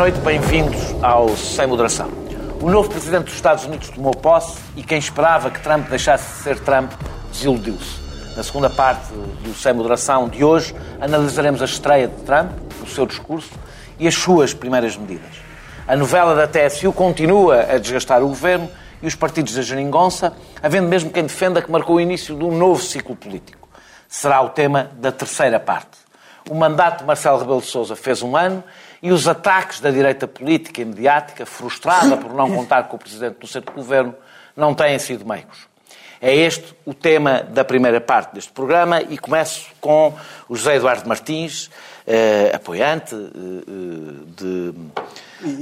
noite, bem-vindos ao Sem Moderação. O novo presidente dos Estados Unidos tomou posse e quem esperava que Trump deixasse de ser Trump desiludiu-se. Na segunda parte do Sem Moderação de hoje, analisaremos a estreia de Trump, o seu discurso e as suas primeiras medidas. A novela da TSU continua a desgastar o governo e os partidos da Jeringonça, havendo mesmo quem defenda que marcou o início de um novo ciclo político. Será o tema da terceira parte. O mandato de Marcelo Rebelo de Sousa fez um ano e os ataques da direita política e mediática, frustrada por não contar com o presidente do centro de governo, não têm sido meigos. É este o tema da primeira parte deste programa e começo com o José Eduardo Martins, eh, apoiante eh, de,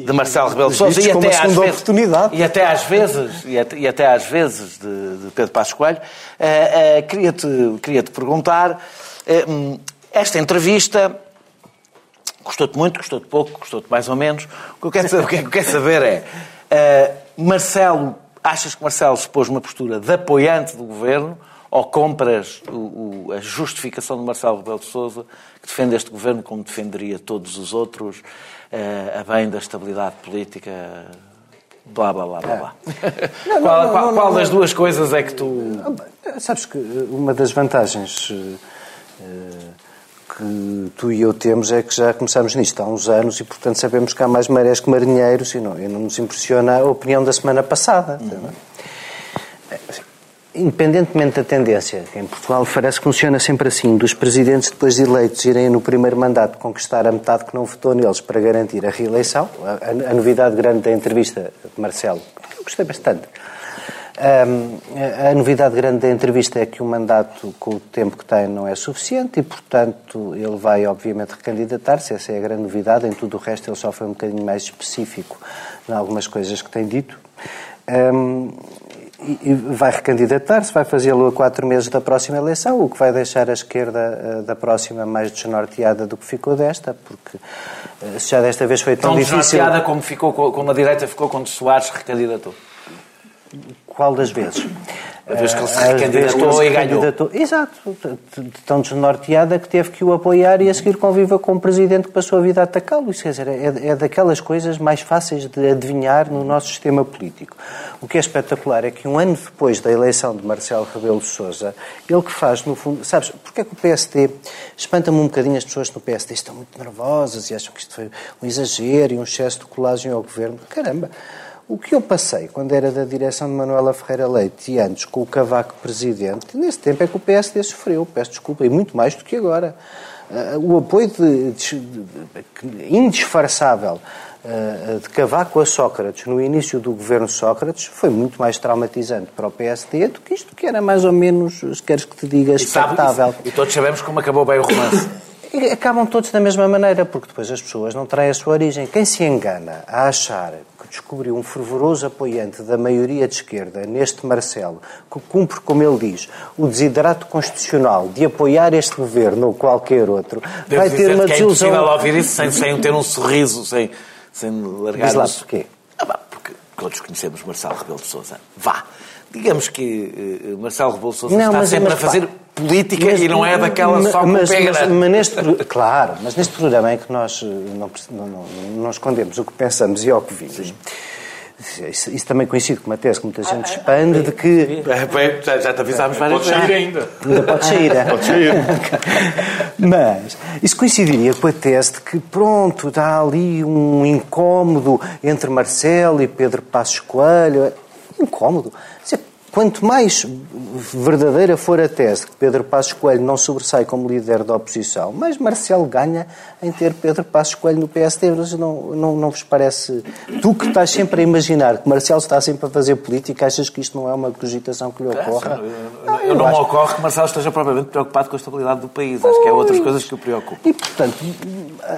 de Marcelo Rebelo de Sousa e até, às vezes, e até às vezes e até, e até às vezes de, de Pedro Passos Coelho. Eh, queria-te queria -te perguntar, esta entrevista gostou-te muito, gostou-te pouco, gostou-te mais ou menos. O que eu quero saber, o que eu quero saber é, Marcelo Achas que Marcelo se pôs uma postura de apoiante do governo ou compras o, o, a justificação de Marcelo Rebelo de Sousa, que defende este governo como defenderia todos os outros, uh, a bem da estabilidade política, blá, blá, blá, blá, blá. Não, qual, não, qual, qual das duas coisas é que tu... Sabes que uma das vantagens... Uh, que tu e eu temos é que já começámos nisto há uns anos e, portanto, sabemos que há mais marés que marinheiros e não, e não nos impressiona a opinião da semana passada. Uhum. Independentemente da tendência, em Portugal parece que funciona sempre assim, dos presidentes depois de eleitos irem no primeiro mandato conquistar a metade que não votou neles para garantir a reeleição. A, a, a novidade grande da entrevista de Marcelo, que eu gostei bastante, a novidade grande da entrevista é que o mandato, com o tempo que tem, não é suficiente e, portanto, ele vai, obviamente, recandidatar-se. Essa é a grande novidade. Em tudo o resto, ele só foi um bocadinho mais específico em algumas coisas que tem dito. Um, e vai recandidatar-se, vai fazê-lo a quatro meses da próxima eleição, o que vai deixar a esquerda eh, da próxima mais desnorteada do que ficou desta, porque se já desta vez foi tão, tão difícil... Tão desnorteada como, ficou, como a direita ficou quando Soares recandidatou. Qual das vezes? A vez que ele se recandidatou e ganhou. Exato. Tão desnorteada que teve que o apoiar e a seguir conviva com um presidente que passou a vida a atacá-lo. Isso quer dizer, é, é daquelas coisas mais fáceis de adivinhar no nosso sistema político. O que é espetacular é que um ano depois da eleição de Marcelo Rebelo de Sousa, ele que faz, no fundo... Sabes, porque é que o PSD... Espanta-me um bocadinho as pessoas no PSD estão muito nervosas e acham que isto foi um exagero e um excesso de colagem ao governo. Caramba! O que eu passei quando era da direção de Manuela Ferreira Leite e antes com o Cavaco presidente, nesse tempo é que o PSD sofreu, peço desculpa, e muito mais do que agora. Uh, o apoio de, de, de, indisfarçável uh, de Cavaco a Sócrates no início do governo Sócrates foi muito mais traumatizante para o PSD do que isto que era mais ou menos, se queres que te diga, expectável. E, e todos sabemos como acabou bem o romance. E acabam todos da mesma maneira, porque depois as pessoas não traem a sua origem. Quem se engana a achar que descobriu um fervoroso apoiante da maioria de esquerda neste Marcelo, que cumpre, como ele diz, o desidrato constitucional de apoiar este governo ou qualquer outro, Devo vai ter uma que desilusão. É impossível ouvir isso sem, sem ter um sorriso, sem, sem largar. Diz lá porquê? Ah, porque todos conhecemos Marcelo Rebelo de Sousa. Vá. Digamos que uh, Marcelo Rebelo Sousa não, está mas, sempre mas, a fazer. Pá, política mas, e não é daquela só mas, mas, mas neste, Claro, mas neste programa é que nós eh, não, não, não escondemos o que pensamos e ao que vimos. Isso, isso, também coincide com uma tese que muita gente ah, expande de que. Já, já te avisámos várias vezes. Pode sair ainda. Ainda pode sair. É? pode sair. Mas isso coincidiria com a tese de que, pronto, está ali um incómodo entre Marcelo e Pedro Passos Coelho. Incómodo. Quanto mais verdadeira for a tese que Pedro Passos Coelho não sobressai como líder da oposição, mais Marcelo ganha em ter Pedro Passos Coelho no PSD. Mas não, não, não vos parece... Tu que estás sempre a imaginar que Marcelo está sempre a fazer política, achas que isto não é uma cogitação que lhe ocorra? Eu, eu não, me ocorre que Marcelo esteja propriamente preocupado com a estabilidade do país. Acho que há outras coisas que o preocupam. E, portanto,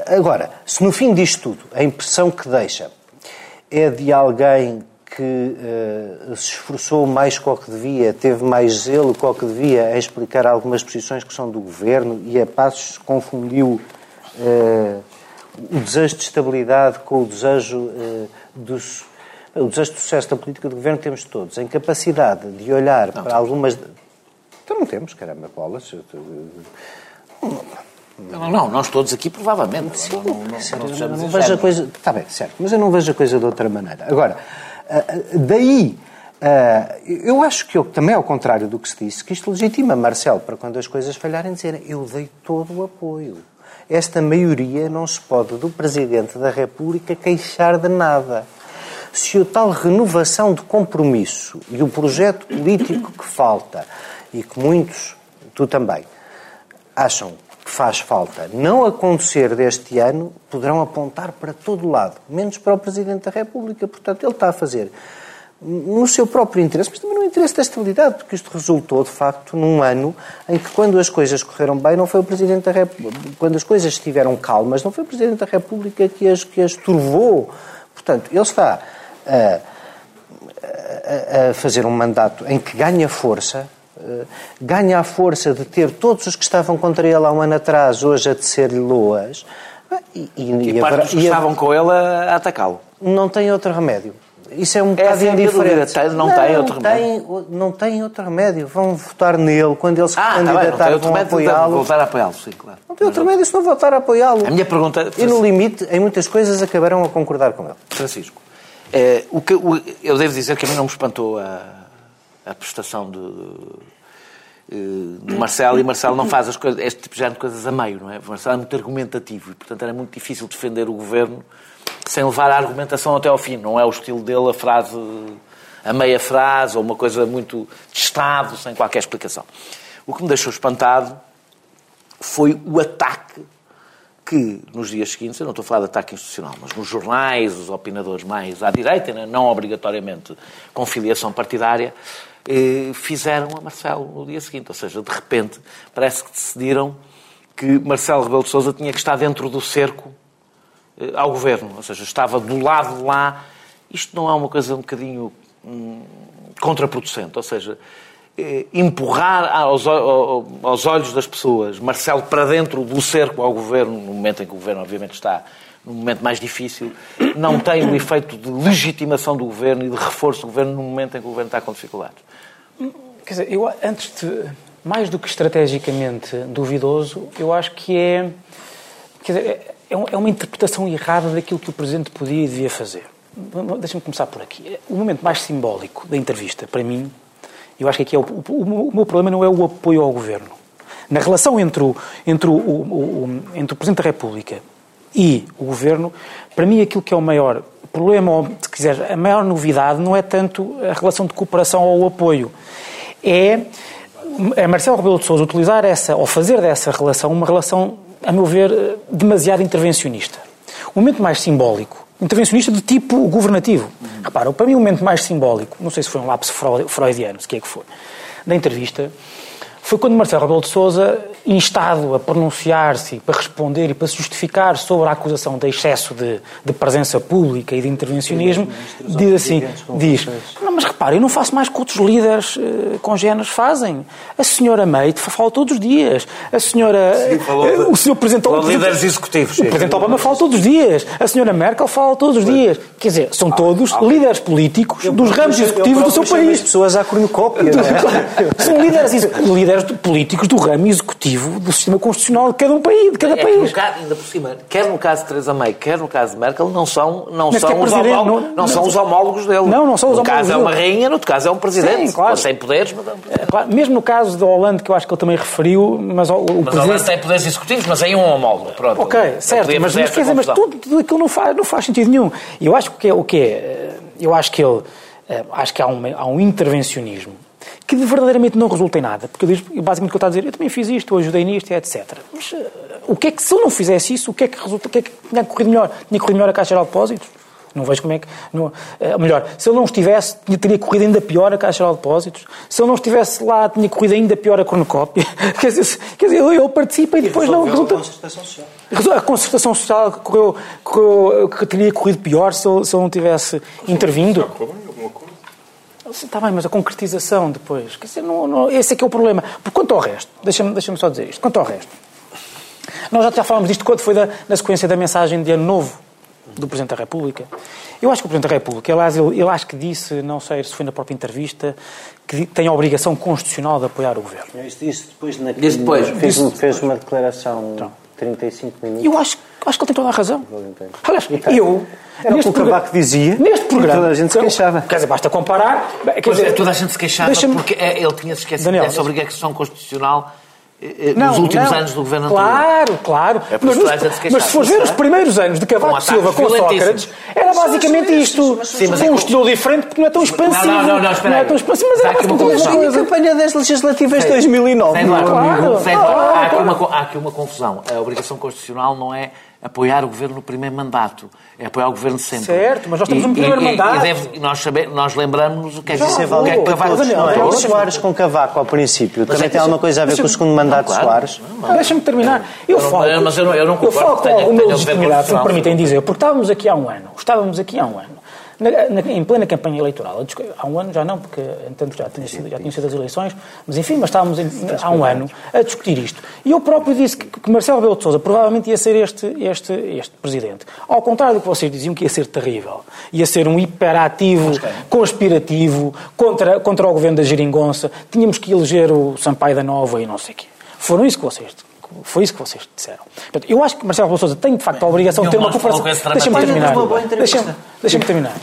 agora, se no fim disto tudo a impressão que deixa é de alguém que uh, se esforçou mais que o que devia, teve mais zelo que o que devia em explicar algumas posições que são do governo e a passos confundiu uh, o desejo de estabilidade com o desejo uh, dos. O desejo de sucesso da política do governo temos todos. A incapacidade de olhar não, para algumas. Então não temos, caramba, bolas. Não, não, nós todos aqui provavelmente. Sim, não, não, não, não vejo a coisa. Está bem, certo, mas eu não vejo a coisa de outra maneira. Agora, daí. eu acho que eu, também ao contrário do que se disse, que isto legitima Marcelo para quando as coisas falharem dizer eu dei todo o apoio. Esta maioria não se pode do Presidente da República queixar de nada se o tal renovação de compromisso e o projeto político que falta, e que muitos, tu também, acham faz falta, não acontecer deste ano, poderão apontar para todo lado, menos para o Presidente da República. Portanto, ele está a fazer no seu próprio interesse, mas também no interesse da estabilidade, porque isto resultou, de facto, num ano em que, quando as coisas correram bem, não foi o Presidente da República, quando as coisas estiveram calmas, não foi o Presidente da República que as, que as turvou. Portanto, ele está a, a, a fazer um mandato em que ganha força, ganha a força de ter todos os que estavam contra ele há um ano atrás, hoje a tecer-lhe loas. E, e, e, e parte dos que estavam com ele a, atacá-lo. Não tem outro remédio. Isso é um bocado indiferente. Tem, não, não, tem outro remédio. Tem, não tem outro remédio. Vão votar nele quando ele se ah, candidatar, tá vão apoiá-lo. voltar a apoiá-lo, sim, claro. Não tem outro remédio se não voltar a apoiá-lo. A minha pergunta... E no limite, em muitas coisas, acabarão a concordar com ele. Francisco, é, o que, o, eu devo dizer que a mim não me espantou a, a prestação de, de, de Marcelo, e Marcelo não faz as coisas, este tipo de coisas a meio, não é? Marcelo é muito argumentativo e, portanto, era muito difícil defender o governo sem levar a argumentação até ao fim. Não é o estilo dele a frase, a meia frase, ou uma coisa muito de Estado, sem qualquer explicação. O que me deixou espantado foi o ataque que nos dias seguintes, eu não estou a falar de ataque institucional, mas nos jornais, os opinadores mais à direita, não obrigatoriamente com filiação partidária, eh, fizeram a Marcelo no dia seguinte. Ou seja, de repente, parece que decidiram que Marcelo Rebelo de Sousa tinha que estar dentro do cerco eh, ao governo. Ou seja, estava do lado de lá. Isto não é uma coisa um bocadinho hum, contraproducente. Ou seja, eh, empurrar aos, aos olhos das pessoas Marcelo para dentro do cerco ao governo, no momento em que o governo, obviamente, está num momento mais difícil, não tem o efeito de legitimação do governo e de reforço do governo no momento em que o governo está com dificuldades. Quer dizer, eu antes de. Mais do que estrategicamente duvidoso, eu acho que é. Quer dizer, é, é uma interpretação errada daquilo que o Presidente podia e devia fazer. Deixa-me começar por aqui. O momento mais simbólico da entrevista, para mim, eu acho que aqui é o, o, o meu problema não é o apoio ao governo. Na relação entre o, entre o, o, entre o Presidente da República e o governo, para mim aquilo que é o maior problema, ou se quiser, a maior novidade não é tanto a relação de cooperação ou o apoio. É, é Marcelo Rebelo de Sousa utilizar essa, ou fazer dessa relação uma relação, a meu ver, demasiado intervencionista. O momento mais simbólico intervencionista de tipo governativo. Uhum. Repara, para mim o momento mais simbólico, não sei se foi um lapso freudiano, se que é que foi, da entrevista, foi quando Marcelo Rebelo de Sousa, instado a pronunciar-se para responder e para se justificar sobre a acusação de excesso de, de presença pública e de intervencionismo, diz assim, diz, não, mas repare, eu não faço mais que outros líderes uh, congêneres fazem. A senhora May fala todos os dias. A senhora... Sim, uh, o senhor Presidente... líderes executivos. O Presidente Obama fala todos os dias. A senhora Merkel fala todos os dias. Quer dizer, são todos ah, líderes políticos eu, dos ramos executivos do seu país. As pessoas à cornucópia. É? São líderes, líderes políticos do ramo executivo do sistema constitucional de cada um país. De cada é, país. Caso, ainda por cima, quer no caso de Teresa May, quer no caso de Merkel, não são, não são, os, homólogos, não, não, não, são os homólogos dele. Não, não são os no homólogos. No caso é uma rainha, no outro caso é um presidente. Sim, claro. Sem poderes, mas é um presidente. É, claro. Mesmo no caso do Hollande, que eu acho que ele também referiu, mas o, o mas presidente... Tem poderes executivos, mas em um homólogo. Pronto. Ok, certo. Mas, mas, quer dizer, mas tudo, tudo aquilo não faz, não faz sentido nenhum. E eu acho que é o que é. Eu acho que ele. Eh, acho que há um, há um intervencionismo que verdadeiramente não resulta em nada. Porque basicamente o que eu estou a dizer, eu também fiz isto, eu ajudei nisto, etc. Mas uh, o que é que, se eu não fizesse isso, o que é que resulta, o que é que tinha corrido melhor? Tinha corrido melhor a Caixa Geral de Depósitos? Não vejo como é que. Não, uh, melhor, se ele não estivesse, tinha, teria corrido ainda pior a Caixa Geral de Depósitos. Se ele não estivesse lá, tinha corrido ainda pior a cronocópia. quer dizer, quer dizer ele, ele participa e, e depois não. Resulta, a concertação social. A concertação social correu, correu, que teria corrido pior se ele, se ele não tivesse intervindo. Está bem, mas a concretização depois. Quer dizer, não, não, esse é que é o problema. Por quanto ao resto, deixa-me deixa só dizer isto. Quanto ao resto, nós já, já falámos disto quando foi da, na sequência da mensagem de Ano Novo do Presidente da República. Eu acho que o Presidente da República, aliás, ele, ele acho que disse, não sei se foi na própria entrevista, que tem a obrigação constitucional de apoiar o Governo. Isso, isso depois, na, depois. Fez, fez uma declaração. Então, 35 minutos. Eu acho, acho que ele tem toda a razão. Aliás, eu. Era o que o Cavaco dizia Neste programa. toda a gente se queixava. Quer dizer, basta comparar. Quer Pois dizer, é, toda a gente se queixava porque é, ele tinha se esquecido Daniel, dessa obrigação constitucional eh, eh, Não, nos últimos não. anos do governo anterior. Claro, claro. É mas, nos- mas se fores ver os primeiros anos de Com Cavaco ataques Silva com. Sócrates, era basicamente isto. Sim, mas é um estilo diferente porque não é tão expansivo. Não, não, não, espera é aí. tão expansivo, mas era basicamente a E campanha das legislativas de 2009. Sem meu dúvida. amigo. Sem dúvida. Há, aqui uma, co- há aqui uma confusão. A obrigação constitucional não é apoiar o governo no primeiro mandato, é apoiar o governo sempre. Certo, mas nós temos um primeiro e, mandato. E deve- nós, saber, nós lembramos o que é que, Já, o que, é que. Cavaco Daniel, Não, é Soares com Cavaco ao princípio. Também é que tem alguma coisa a ver com o segundo mandato de claro. Soares. Deixa-me terminar. Eu Eu não- falo, mas eu não- eu não concordo falo que com alguma legitimidade, se me permitem dizer, porque estávamos aqui há um ano, estávamos aqui há um ano, na- na- em plena campanha eleitoral. Há um ano já não, porque entanto já tinham sido, já tinham sido as eleições, mas enfim, mas estávamos em- há um ano a discutir isto. E eu próprio disse que, que Marcelo Rebelo de Sousa provavelmente ia ser este, este, este presidente. Ao contrário do que vocês diziam que ia ser terrível. Ia ser um hiperativo, conspirativo, contra, contra o governo da Geringonça. Tínhamos que eleger o Sampaio da Nova e não sei o quê. Foram isso que vocês foi isso que vocês disseram. Portanto, eu acho que Marcelo Rebelo de Sousa tem, de facto, a obrigação de ter uma cooperação. Deixa-me terminar. Deixa-me deixa-me terminar.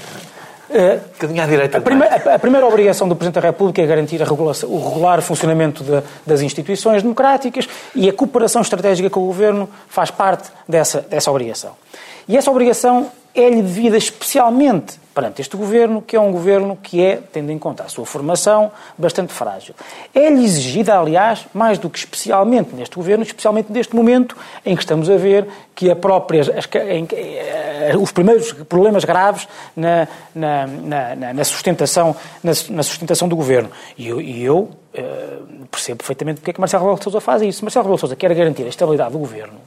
Direita. a primeira, a- a primeira obrigação do Presidente da República é garantir o regular funcionamento da- das instituições democráticas e a cooperação estratégica com o Governo faz parte dessa, dessa obrigação. E essa obrigação é-lhe devida especialmente perante este Governo, que é um Governo que é, tendo em conta a sua formação, bastante frágil. É-lhe exigida, aliás, mais do que especialmente neste Governo, especialmente neste momento em que estamos a ver que a própria, as em eh, os primeiros problemas graves na, na, na- na- sustentação, na, su- na sustentação do Governo. E eu, e eu, eh, percebo perfeitamente porque é que Marcelo Rebelo de Sousa faz isso. Marcelo Rebelo de Sousa quer garantir a estabilidade do Governo.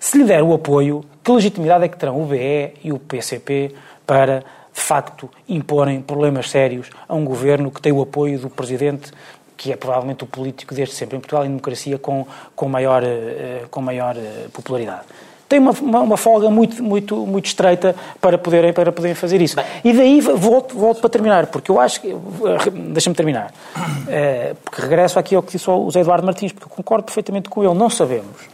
Se lhe der o apoio, que legitimidade é que terão o BE e o PCP para, de facto, imporem problemas sérios a um governo que tem o apoio do Presidente, que é provavelmente o político desde sempre em Portugal, em democracia, com, com maior, eh, com maior eh, popularidade. Tem uma, uma, uma folga muito, muito, muito estreita para poderem, para poderem fazer isso. E daí volto, volto para terminar, porque eu acho que. Deixa-me terminar. Eh, porque regresso aqui ao que disse o José Eduardo Martins, porque eu concordo perfeitamente com ele. Não sabemos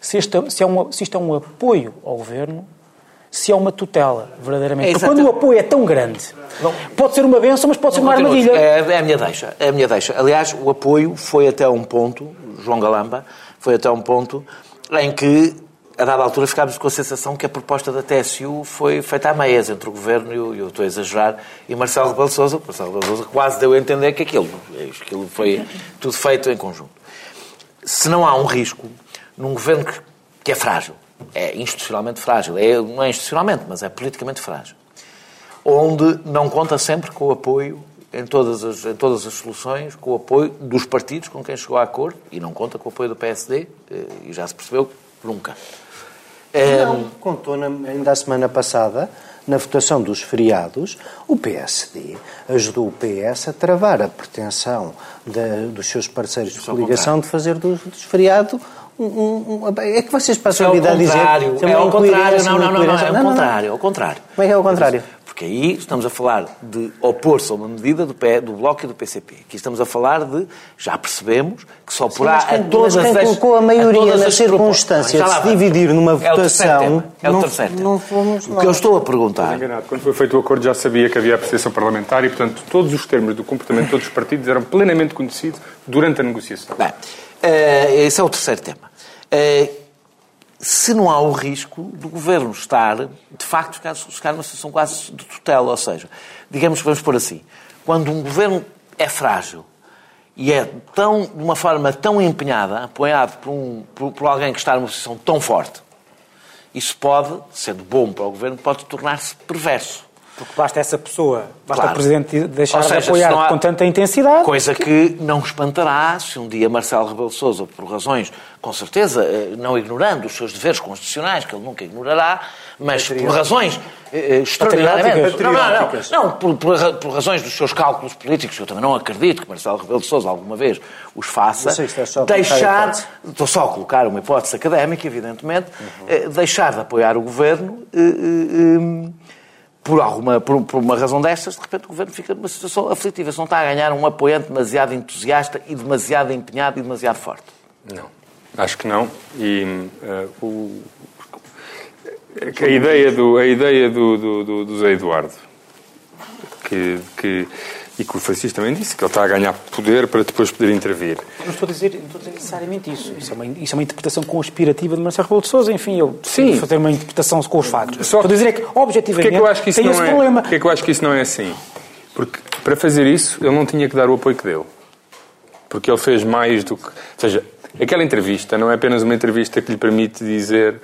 se, este, se, é um, se isto é um apoio ao governo, se é uma tutela, verdadeiramente. É Porque quando o apoio é tão grande, pode ser uma benção, mas pode ser uma armadilha. É, é a minha deixa. É a minha deixa. Aliás, o apoio foi até um ponto, João Galamba, foi até um ponto em que, a dada altura, ficámos com a sensação que a proposta da TSU foi feita à meias entre o Governo e o, e eu estou a exagerar, e Marcelo Rebelo de Sousa. Marcelo Rebelo de Sousa quase deu a entender que aquilo, aquilo foi tudo feito em conjunto. Se não há um risco num Governo que, que é frágil, é institucionalmente frágil, é, não é institucionalmente, mas é politicamente frágil, onde não conta sempre com o apoio em todas as, em todas as soluções, com o apoio dos partidos com quem chegou a acordo, e não conta com o apoio do PSD, eh, e já se percebeu, nunca. Eh, Não, contou na- ainda a semana passada, na votação dos feriados, o PSD ajudou o PS a travar a pretensão da- dos seus parceiros de coligação de fazer do, dos feriado um, um- É que vocês passam é a vida a dizer... é ao contrário, não, não, não, não, é ao contrário, é ao contrário. Como é que é ao contrário? Porque aí estamos a falar de opor-se a uma medida do, P- do Bloco e do PCP. Aqui estamos a falar de, já percebemos, que só porá mas quem- a todas mas quem as... colocou a maioria todas nas circunstâncias de se dividir numa É o terceiro votação, tema. É o não- terceiro tema. não fomos O que eu estou a perguntar... Enganado. Quando foi feito o acordo já sabia que havia a apreciação parlamentar e, portanto, todos os termos do comportamento de todos os partidos eram plenamente conhecidos durante a negociação. Bem, eh, esse é o terceiro tema. Eh, se não há o risco do governo estar, de facto, ficar, ficar numa situação quase de tutela, ou seja, digamos que vamos pôr assim, quando um governo é frágil e é tão, de uma forma tão empenhada, apoiado por, um, por, por alguém que está numa posição tão forte, isso pode, sendo bom para o governo, pode tornar-se perverso. Porque basta essa pessoa, basta Claro. o Presidente deixar seja, de apoiar há- com tanta intensidade. Coisa que não espantará se um dia Marcelo Rebelo Sousa, por razões, com certeza, eh, não ignorando os seus deveres constitucionais, que ele nunca ignorará, mas por razões eh, extraordinariamente... Não, não, não, não por, por por razões dos seus cálculos políticos, eu também não acredito que Marcelo Rebelo de Sousa alguma vez os faça, sei se é deixar... Estou só a colocar uma hipótese académica, evidentemente, eh, deixar de apoiar o governo... eh, eh, eh, por, alguma, por, por uma razão destas, de repente o governo fica numa situação aflitiva. Se não está a ganhar um apoiante demasiado entusiasta e demasiado empenhado e demasiado forte. Não. Acho que não. E uh, o, a ideia do, a ideia do, do, do, do Zé Eduardo, que, que, e que o Francisco também disse, que ele está a ganhar poder para depois poder intervir. Não estou a dizer, não estou a dizer necessariamente isso. Isso é, uma, isso é uma interpretação conspirativa de Marcelo Rebelo de Sousa. Enfim, eu Sim. fazer uma interpretação com os factos. Só estou a dizer é que, objetivamente, Porquê é que eu acho que isso tem não esse é, problema. Porquê é que eu acho que isso não é assim? Porque para fazer isso ele não tinha que dar o apoio que deu. Porque ele fez mais do que. Ou seja, aquela entrevista não é apenas uma entrevista que lhe permite dizer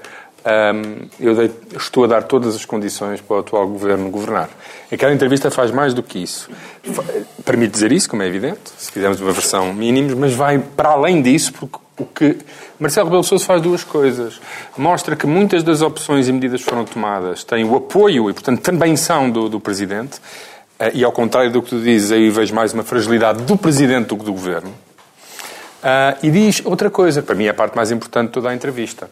eu dei, estou a dar todas as condições para o atual governo governar. Aquela entrevista faz mais do que isso. Permite dizer isso, como é evidente, se quisermos uma versão mínima, mas vai para além disso, porque o que Marcelo Rebelo Sousa faz duas coisas. Mostra que muitas das opções e medidas que foram tomadas têm o apoio e, portanto, também são do, do Presidente. Eh, e ao contrário do que tu dizes, aí vejo mais uma fragilidade do Presidente do que do Governo. Uh, e diz outra coisa, para mim é a parte mais importante de toda a entrevista.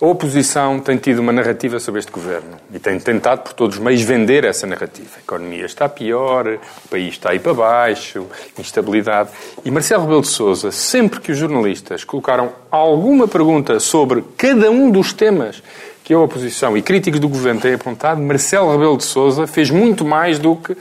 A oposição tem tido uma narrativa sobre este governo e tem tentado, por todos os meios, vender essa narrativa. A economia está pior, o país está aí para baixo, instabilidade. E Marcelo Rebelo de Sousa, sempre que os jornalistas colocaram alguma pergunta sobre cada um dos temas que a oposição e críticos do governo têm apontado, Marcelo Rebelo de Sousa fez muito mais do que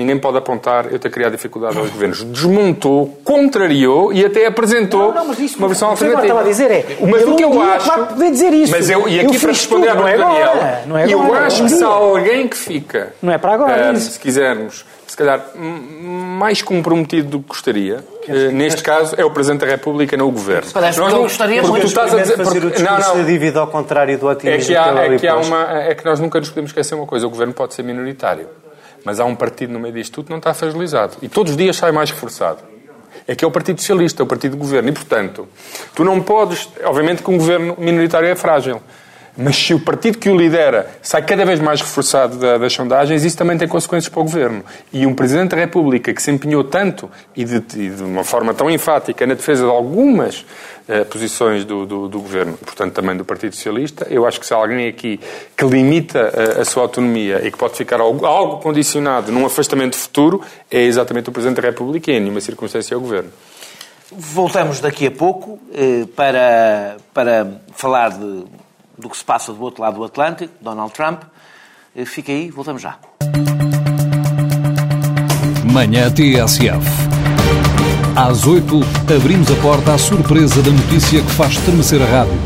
ninguém pode apontar eu ter criado dificuldade aos governos. Desmontou, contrariou e até apresentou Não, não, isso uma versão o que eu alternativa. estava a dizer é, mas o que eu acho, vai poder dizer isso. Mas eu, e Eu aqui para fiz responder tudo, não é pergunta agora, Daniel, não é eu agora, acho um que se há alguém que fica, Não é para agora, isso. se quisermos, se calhar mais comprometido do que gostaria, eh, neste caso é o Presidente da República, não o Governo. Parece Nós eu não- gostaria porque tu estás a dizer, fazer o porque, discurso não, da não, dívida ao contrário do é otimismo que, há, é, que há uma, é que nós nunca nos podemos esquecer uma coisa: o governo pode ser minoritário, mas há um partido no meio disto tudo que não está fragilizado. E todos os dias sai mais reforçado. É que é o Partido Socialista, é o Partido do Governo. E, portanto, tu não podes. Obviamente que um governo minoritário é frágil. Mas se o partido que o lidera sai cada vez mais reforçado da- das sondagens, isso também tem consequências para o governo. E um Presidente da República que se empenhou tanto e de, e de uma forma tão enfática na defesa de algumas eh, posições do, do, do governo, portanto também do Partido Socialista, eu acho que se há alguém aqui que limita eh, a sua autonomia e que pode ficar algo, algo condicionado num afastamento futuro, é exatamente o Presidente da República e em nenhuma circunstância é o governo. Voltamos daqui a pouco eh, para, para falar de, do que se passa do outro lado do Atlântico, Donald Trump. Eh, Fica aí, voltamos já. Manhã TSF. Às 8, abrimos a porta à surpresa da notícia que faz estremecer a rádio.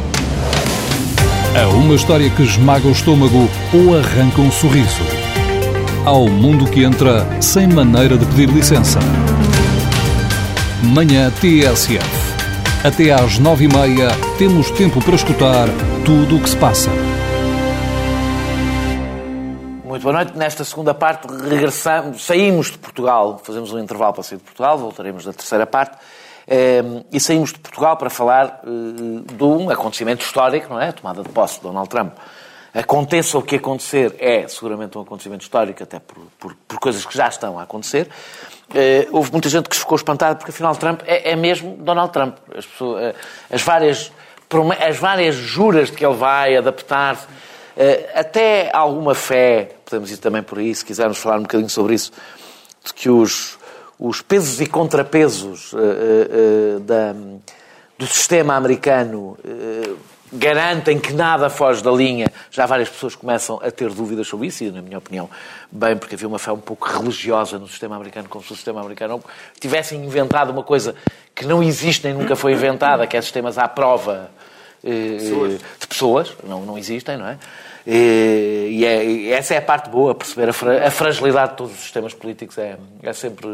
A uma história que esmaga o estômago ou arranca um sorriso. Ao mundo que entra sem maneira de pedir licença. Manhã TSF. Até às 9h30 temos tempo para escutar tudo o que se passa. Muito boa noite. Nesta segunda parte regressamos, saímos de Portugal, fazemos um intervalo para sair de Portugal, voltaremos na terceira parte, eh, e saímos de Portugal para falar eh, de um acontecimento histórico, não é? A tomada de posse de Donald Trump. Aconteça o que acontecer, é seguramente um acontecimento histórico, até por, por, por coisas que já estão a acontecer. Eh, houve muita gente que ficou espantada porque afinal Trump é, é mesmo Donald Trump. As, pessoas, eh, as, várias, as várias juras de que ele vai adaptar-se, eh, até alguma fé, podemos ir também por aí, se quisermos falar um bocadinho sobre isso, de que os, os pesos e contrapesos da, do sistema americano garantem que nada foge da linha. Já várias pessoas começam a ter dúvidas sobre isso, e na minha opinião, bem, porque havia uma fé um pouco religiosa no sistema americano, como se o sistema americano tivessem inventado uma coisa que não existe nem nunca foi inventada, que é sistemas à prova eh, de pessoas, não, não existem, não é? E, e é- e essa é a parte boa, perceber a, fra- a fragilidade de todos os sistemas políticos é, é sempre,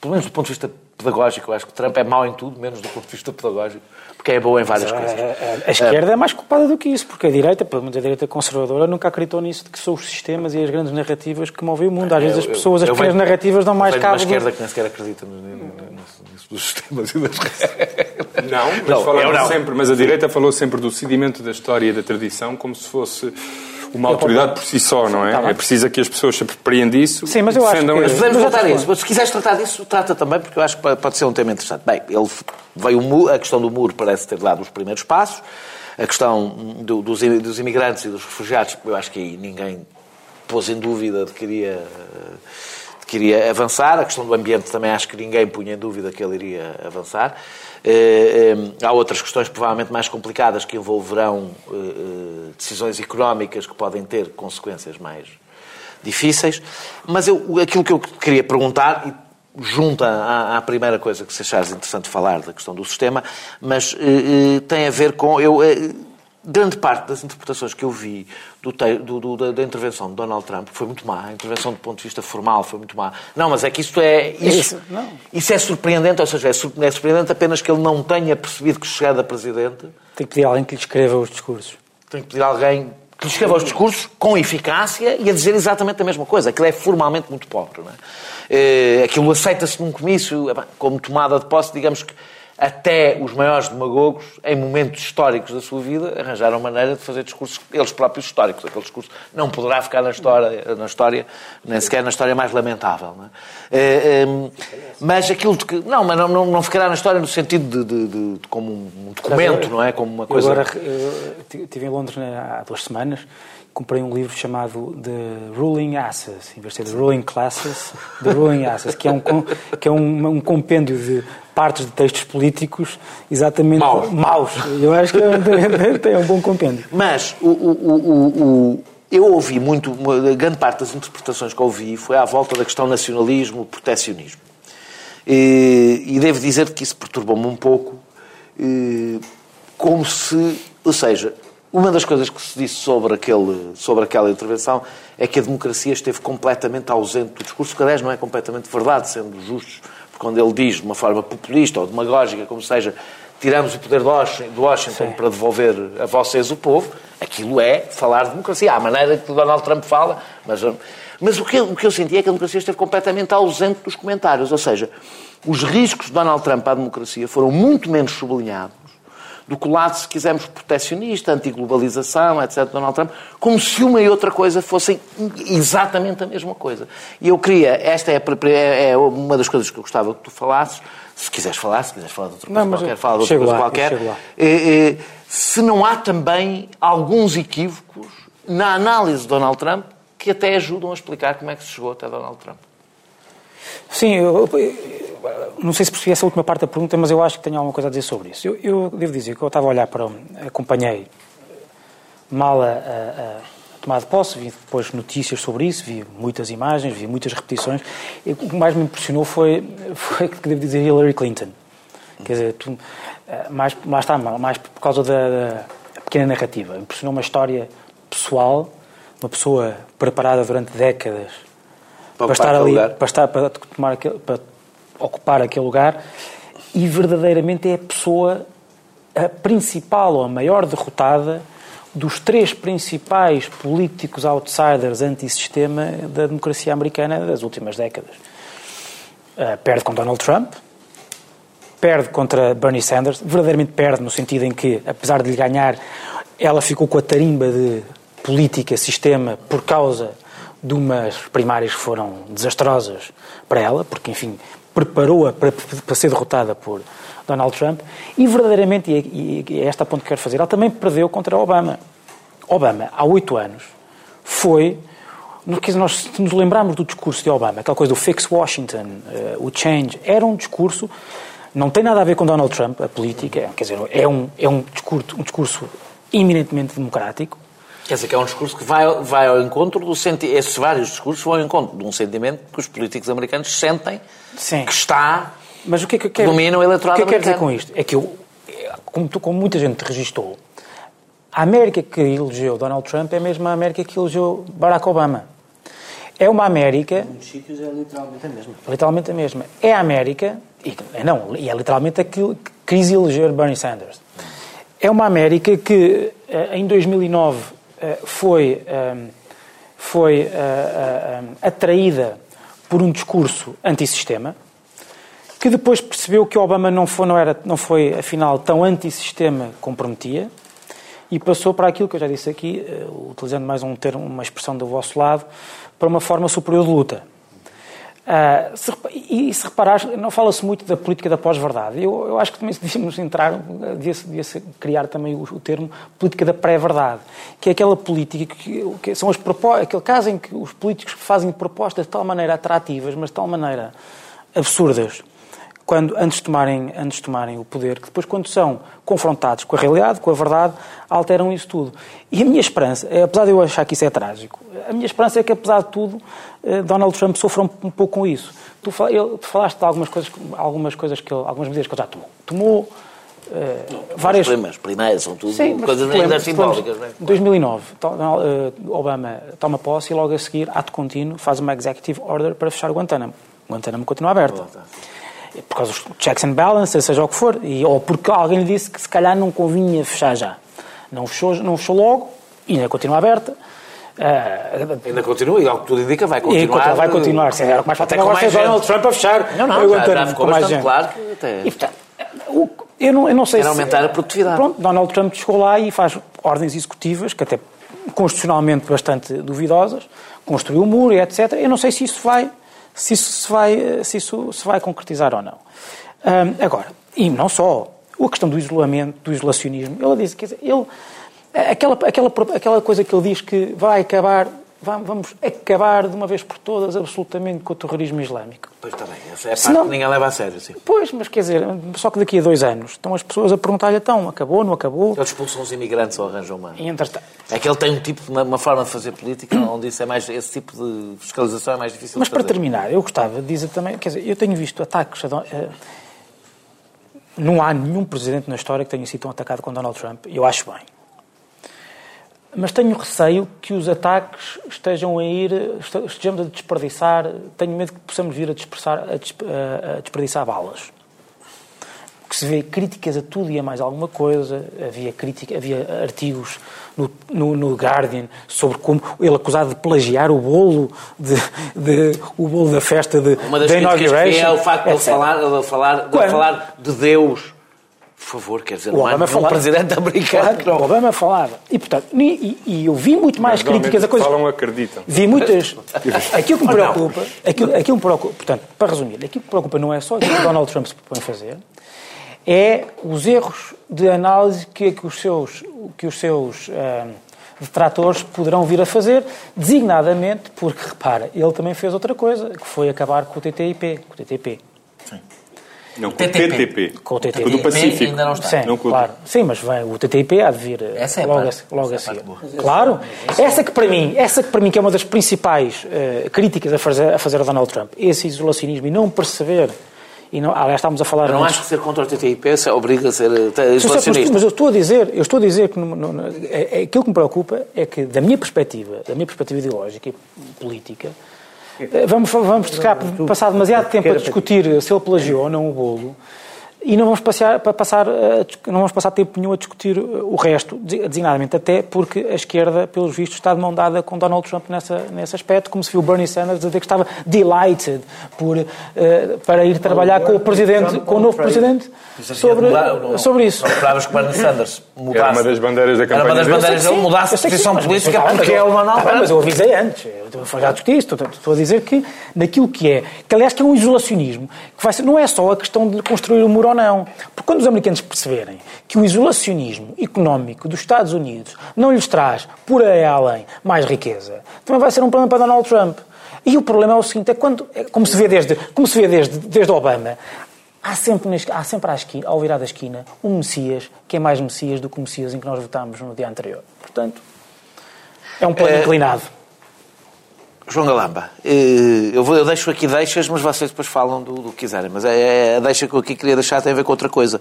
pelo menos do ponto de vista pedagógico, eu acho que Trump é mau em tudo, menos do ponto de vista pedagógico, porque é bom em várias coisas. A, a- a esquerda é mais culpada do que isso, porque a direita, pelo menos a direita conservadora, nunca acreditou nisso de que são os sistemas e as grandes narrativas que movem o mundo. Às vezes as Eu- eu- pessoas, as eu pequenas venho- narrativas dão mais cabo. do- esquerda que nem sequer acredita nisso dos sistemas e das Não, mas Não, falaram eu não. sempre, mas a direita falou sempre do sedimento da história e da tradição como se fosse uma autoridade por si só, não é? Tá é preciso que as pessoas se apreendam disso Sim, mas eu acho que- Mas podemos Mas voltar a outra isso. Mas se quiseres tratar disso, trata também, porque eu acho que pode- ser um tema interessante. Bem, ele veio a questão do muro parece ter dado os primeiros passos. A questão do- dos, dos imigrantes e dos refugiados, eu acho que aí ninguém pôs em dúvida de que iria, de que iria avançar. A questão do ambiente também acho que ninguém punha em dúvida que ele iria avançar. Eh, há outras questões provavelmente mais complicadas que envolverão decisões económicas que podem ter consequências mais difíceis. Mas eu, aquilo que eu queria perguntar, junta à, à, primeira coisa que se achares interessante falar da questão do sistema, mas tem a ver com. Eu, grande parte das interpretações que eu vi do, do, do, da, intervenção de Donald Trump foi muito má. A intervenção do ponto de vista formal foi muito má. Não, mas é que isto é. Isso, isso, isso é surpreendente, ou seja, é, é surpreendente apenas que ele não tenha percebido que chegada a presidente. Tem que pedir alguém que lhe escreva os discursos. Tem que pedir alguém que lhe escreva os discursos com eficácia e a dizer exatamente a mesma coisa. Aquilo é formalmente muito pobre. Não é? Eh, aquilo aceita-se num comício como tomada de posse, digamos que até os maiores demagogos, em momentos históricos da sua vida, arranjaram maneira de fazer discursos, eles próprios históricos. Aquele discurso não poderá ficar na história, na história nem sequer na história mais lamentável. Não é? É, mas aquilo de que. Não, mas não, não, ficará na história no sentido de, de, de, de como um documento, não é? Como uma coisa. Eu agora estive em Londres há duas semanas comprei um livro chamado The Ruling Asses, em vez de ser The Ruling Classes, The Ruling Asses, que é um, que é um, um compêndio de partes de textos políticos exatamente maus. maus. Eu acho que é, é um bom compêndio. Mas o, o, o, eu ouvi muito, grande parte das interpretações que ouvi foi à volta da questão nacionalismo, proteccionismo. E, e devo dizer que isso perturbou-me um pouco, como se, ou seja, uma das coisas que se disse sobre, aquele, sobre aquela intervenção é que a democracia esteve completamente ausente do discurso, que aliás não é completamente verdade, sendo justos, porque quando ele diz de uma forma populista ou demagógica, como seja, tiramos o poder do Washington para devolver a vocês o povo, aquilo é falar de democracia, à maneira que o Donald Trump fala, mas, mas o, que, o que eu senti é que a democracia esteve completamente ausente dos comentários, ou seja, os riscos de Donald Trump à democracia foram muito menos sublinhados do que o lado, se quisermos, proteccionista, antiglobalização, etc., Donald Trump, como se uma e outra coisa fossem exatamente a mesma coisa. E eu queria, esta é, é, é uma das coisas que eu gostava que tu falasses, se quiseres falar, se quiseres falar de outra coisa não, qualquer, fala de outra coisa lá, qualquer. É, é, se não há também alguns equívocos na análise de Donald Trump que até ajudam a explicar como é que se chegou até Donald Trump. Sim, eu, não sei se percebi essa última parte da pergunta, mas eu acho que tenho alguma coisa a dizer sobre isso. Eu, eu devo dizer que eu estava a olhar para. acompanhei mal a, a, a tomada de posse, vi depois notícias sobre isso, vi muitas imagens, vi muitas repetições. E o que mais me impressionou foi, foi que devo dizer, Hillary Clinton. Quer dizer, tu, eh, mais, mais, está, mais por causa da, da pequena narrativa. Impressionou uma história pessoal, uma pessoa preparada durante décadas para, estar ali, para, estar, para, tomar aquele, para ocupar aquele lugar e verdadeiramente é a pessoa a principal ou a maior derrotada dos três principais políticos outsiders anti-sistema da democracia americana das últimas décadas. Uh, perde com Donald Trump, perde contra Bernie Sanders, verdadeiramente perde no sentido em que, apesar de lhe ganhar, ela ficou com a tarimba de política, sistema, por causa de umas primárias que foram desastrosas para ela, porque, enfim, preparou-a para, para, ser derrotada por Donald Trump, e verdadeiramente, e, é esta a ponto que quero fazer, ela também perdeu contra Obama. Obama, há oito anos, foi. Nós, se nos lembrarmos do discurso de Obama, aquela coisa do Fix Washington, uh, o Change, era um discurso, não tem nada a ver com Donald Trump, a política, quer dizer, é um, é um, discurso, um discurso eminentemente democrático, Quer dizer, que é um discurso que vai, vai ao encontro do sentimento. Esses vários discursos vão ao encontro de um sentimento que os políticos americanos sentem Sim. que está. Mas o que é que eu quero, domina o eleitorado O que é que quero dizer com isto? É que eu, como, como muita gente registou, a América que elegeu Donald Trump é a mesma América que elegeu Barack Obama. É uma América. Em muitos sítios é literalmente a mesma. Literalmente a mesma. É a América. E, não, e é literalmente aquilo que quis eleger Bernie Sanders. É uma América que, eh, em 2009, eh, foi, ehm, foi eh, eh, atraída por um discurso antissistema, que depois percebeu que Obama não foi, não era, não foi afinal, tão antissistema como prometia, e passou para aquilo que eu já disse aqui, utilizando mais um termo, uma expressão do vosso lado, para uma forma superior de luta. Uh, se, e, se reparares, não fala-se muito da política da pós-verdade. Eu, eu, acho que também devíamos entrar, devia-se devia criar também o, o, termo política da pré-verdade, que é aquela política que, que são as aquele caso em que os políticos fazem propostas de tal maneira atrativas, mas de tal maneira absurdas, quando, antes, de tomarem, antes de tomarem o poder, que depois, quando são confrontados com a realidade, com a verdade, alteram isso tudo. E a minha esperança, é, apesar de eu achar que isso é trágico, a minha esperança é que, apesar de tudo, eh, Donald Trump sofra um, um pouco com isso. Tu, falaste de algumas coisas, algumas coisas que ele, algumas medidas que ele já tomou. Tomou Uh, várias as primeiras são tudo Sim, coisas ainda simbólicas. Em é? 2009, Obama toma posse e logo a seguir, ato contínuo, faz uma executive order para fechar o Guantánamo. Guantánamo continua aberto. Oh, tá por causa dos checks and balances, seja o que for, e, ou porque alguém lhe disse que se calhar não convinha fechar já. Não fechou, não fechou logo, e ainda continua aberta. Uh, ainda continua, e ao que tudo indica, vai continuar. E vai continuar, sim, era mais até com mais Donald Trump a fechar. Não, não, já, já ficou bastante claro que até... E, portanto, eu não, eu não sei Era se... aumentar a produtividade. Pronto, Donald Trump chegou lá e faz ordens executivas, que até constitucionalmente bastante duvidosas, construiu o muro e etc. Eu não sei se isso vai se isso se vai, se isso se vai concretizar ou não. Um, agora, e não só, a questão do isolamento, do isolacionismo, ele diz, quer dizer, ele, aquela, aquela, aquela coisa que ele diz que vai acabar vamos acabar de uma vez por todas absolutamente com o terrorismo islâmico. Pois está bem, essa é a parte que ninguém leva a sério, sim. Pois, mas quer dizer, só que daqui a dois anos estão as pessoas a perguntar-lhe, então, acabou, não acabou? Eles expulsam os imigrantes ou arranjam uma... Entretanto... É que ele tem um tipo, uma, uma forma de fazer política onde isso é mais, esse tipo de fiscalização é mais difícil Mas para terminar, eu gostava de dizer também, quer dizer, eu tenho visto ataques a, uh, não há nenhum presidente na história que tenha sido tão atacado com Donald Trump, e eu acho bem. Mas tenho receio que os ataques estejam a ir, estejamos a desperdiçar, tenho medo que possamos vir a, dispersar, a, desperdiçar balas. Porque se vê críticas a tudo e a mais alguma coisa, havia, crítica, havia artigos no, no, no Guardian sobre como ele acusado de plagiar o bolo, de, de o bolo da festa de Uma das críticas que é o facto de ele falar, de falar, de falar de Deus por favor, quer dizer, o não Obama falava, um presidente americano. Claro, o Obama falava. E, portanto, e, e eu vi muito mais críticas a coisas... falam acreditam. Vi muitas... aquilo que me preocupa... Aquilo, aquilo me preocupa... Portanto, para resumir, aquilo que me preocupa não é só aquilo que Donald Trump se propõe fazer, é os erros de análise que, que os seus, que os seus uh, detratores poderão vir a fazer, designadamente porque, repara, ele também fez outra coisa, que foi acabar com o TTIP. Com o TTP. Sim. Não, com o TTP. Com o TTP. do Pacífico. Ainda não está. Sim, não claro. Sim, mas vem, o TTIP há de vir essa é logo, a, logo assim. Claro. Essa que para mim, essa que para mim que é uma das principais uh, críticas a fazer, a fazer a Donald Trump, esse isolacionismo e não perceber e não, aliás, estávamos a falar. Eu não antes... acho que ser contra o TTIP obriga a ser eh, isolacionista. Mas eu estou a dizer, eu estou a dizer que no, no, é, é, aquilo que me preocupa é que, da minha perspectiva, da minha perspectiva ideológica e política, eh, vamos, vamos passar demasiado tempo a discutir se ele plagiou ou não o bolo e não vamos passar, passar, não vamos passar tempo nenhum a discutir o resto, designadamente até porque a esquerda, pelos vistos, está de mão dada com Donald Trump nessa, nesse aspecto, como se viu Bernie Sanders dizer que estava delighted por, uh, para ir trabalhar com o presidente, com o novo presidente sobre, sobre isso. Esperavas que Bernie Sanders mudasse. Era uma das bandeiras da campanha Era uma das bandeiras dele, mudasse a posição política porque é uma nova... Mas eu avisei antes, eu já discuti isso, estou a dizer que naquilo que é, que aliás que é um isolacionismo, que vai ser, não é só a questão de construir o um muro ou não. Porque quando os americanos perceberem que o isolacionismo económico dos Estados Unidos não lhes traz, por aí além, mais riqueza, também vai ser um problema para Donald Trump. E o problema é o seguinte, é quando, é como se vê desde, como se vê desde, desde Obama, há sempre, há sempre à esquina, ao virar da esquina, um Messias que é mais Messias do que o Messias em que nós votámos no dia anterior. Portanto, é um plano é... inclinado. João Galamba, eh, eu, vou, eu deixo aqui deixas, mas vocês depois falam do, do que quiserem. Mas é, é, a deixa que eu aqui queria deixar tem a ver com outra coisa.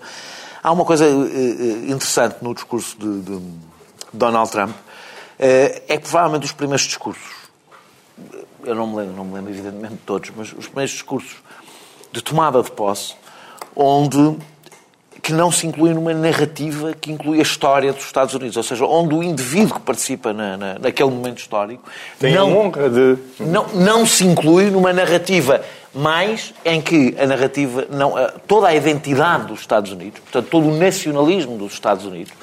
Há uma coisa eh, eh, interessante no discurso de, de Donald Trump, é que provavelmente os primeiros discursos, eu não me lembro, não me lembro evidentemente de todos, mas os primeiros discursos de tomada de posse, onde que não se inclui numa narrativa que inclui a história dos Estados Unidos, ou seja, onde o indivíduo que participa na, na, naquele momento histórico Tem não, honra de... não, não se inclui numa narrativa mais em que a narrativa, não, toda a identidade dos Estados Unidos, portanto, todo o nacionalismo dos Estados Unidos,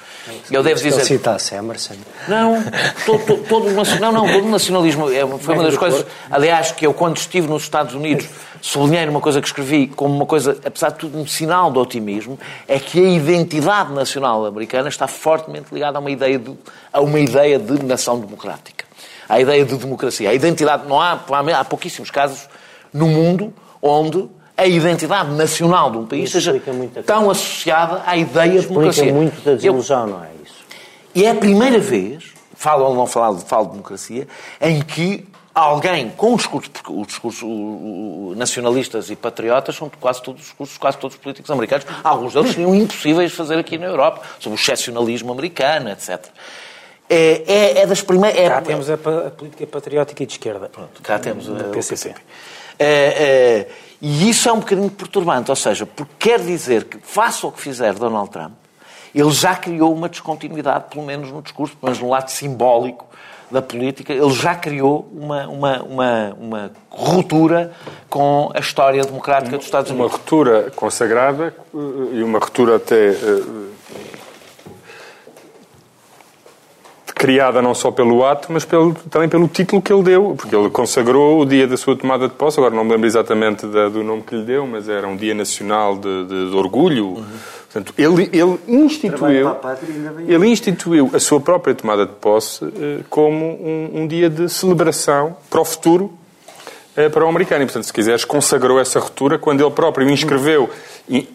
eu devo dizer. Se citasse Emerson. Não, todo, todo, não, não, todo o nacionalismo é, foi uma das coisas. Aliás, que eu, quando estive nos Estados Unidos, sublinhei uma coisa que escrevi como uma coisa, apesar de tudo, um sinal de otimismo, é que a identidade nacional americana está fortemente ligada a uma ideia de, a uma ideia de nação democrática. A ideia de democracia. A identidade, não há, há pouquíssimos casos no mundo onde a identidade nacional de um país seja tão associada à ideia de Explica democracia. muito da Eu- desilusão, não é isso? e é a primeira vez, falo ou não falo, falo de democracia, em que alguém com o discurso, porque o discurso o- o- nacionalistas e patriotas são quase todos os discursos, quase todos os políticos americanos, alguns deles seriam impossíveis de fazer aqui na Europa, sobre o excepcionalismo americano, etc. É, é, é das primeiras... É, Cá temos a, a política patriótica e de esquerda. Cá temos uh, o PCP. PCP. É, é, e isso é um bocadinho perturbante, ou seja, porque quer dizer que, faça o que fizer Donald Trump, ele já criou uma descontinuidade, pelo menos no discurso, pelo menos no lado simbólico da política, ele já criou uma, uma, uma, uma ruptura com a história democrática dos Estados Uma Unidos. ruptura consagrada eh, e uma ruptura até eh, criada não só pelo ato, mas pelo- também pelo título que ele deu, porque ele consagrou o dia da sua tomada de posse, agora não me lembro exatamente da- do nome que lhe deu, mas era um dia nacional de, de- de orgulho. Portanto, ele, ele instituiu, ele instituiu a sua própria tomada de posse eh, como um, um dia de celebração para o futuro eh, para o americano. E, portanto, se quiseres, consagrou essa ruptura quando ele próprio inscreveu. E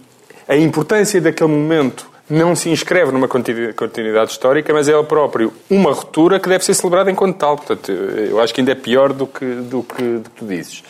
a importância daquele momento não se inscreve numa continu- continuidade histórica, mas é ele próprio uma ruptura que deve ser celebrada enquanto tal. Portanto, eu acho que ainda é pior do que, do que, do que tu dizes.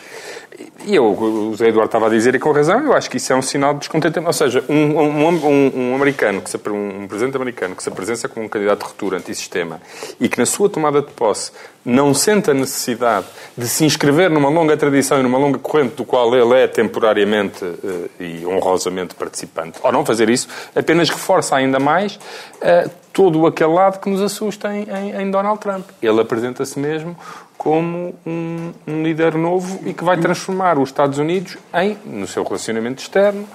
E eu, o Zé Eduardo estava a dizer, e com razão, eu acho que isso é um sinal de descontentamento. Ou seja, um, um, um, um americano, que se, um presidente americano que se apresenta como um candidato de ruptura antissistema e que na sua tomada de posse não sente a necessidade de se inscrever numa longa tradição e numa longa corrente do qual ele é temporariamente eh, e honrosamente participante, ao não fazer isso, apenas reforça ainda mais eh, todo aquele lado que nos assusta em, em- em Donald Trump. Ele apresenta-se mesmo como um, um líder novo e que vai transformar os Estados Unidos em, no seu relacionamento externo.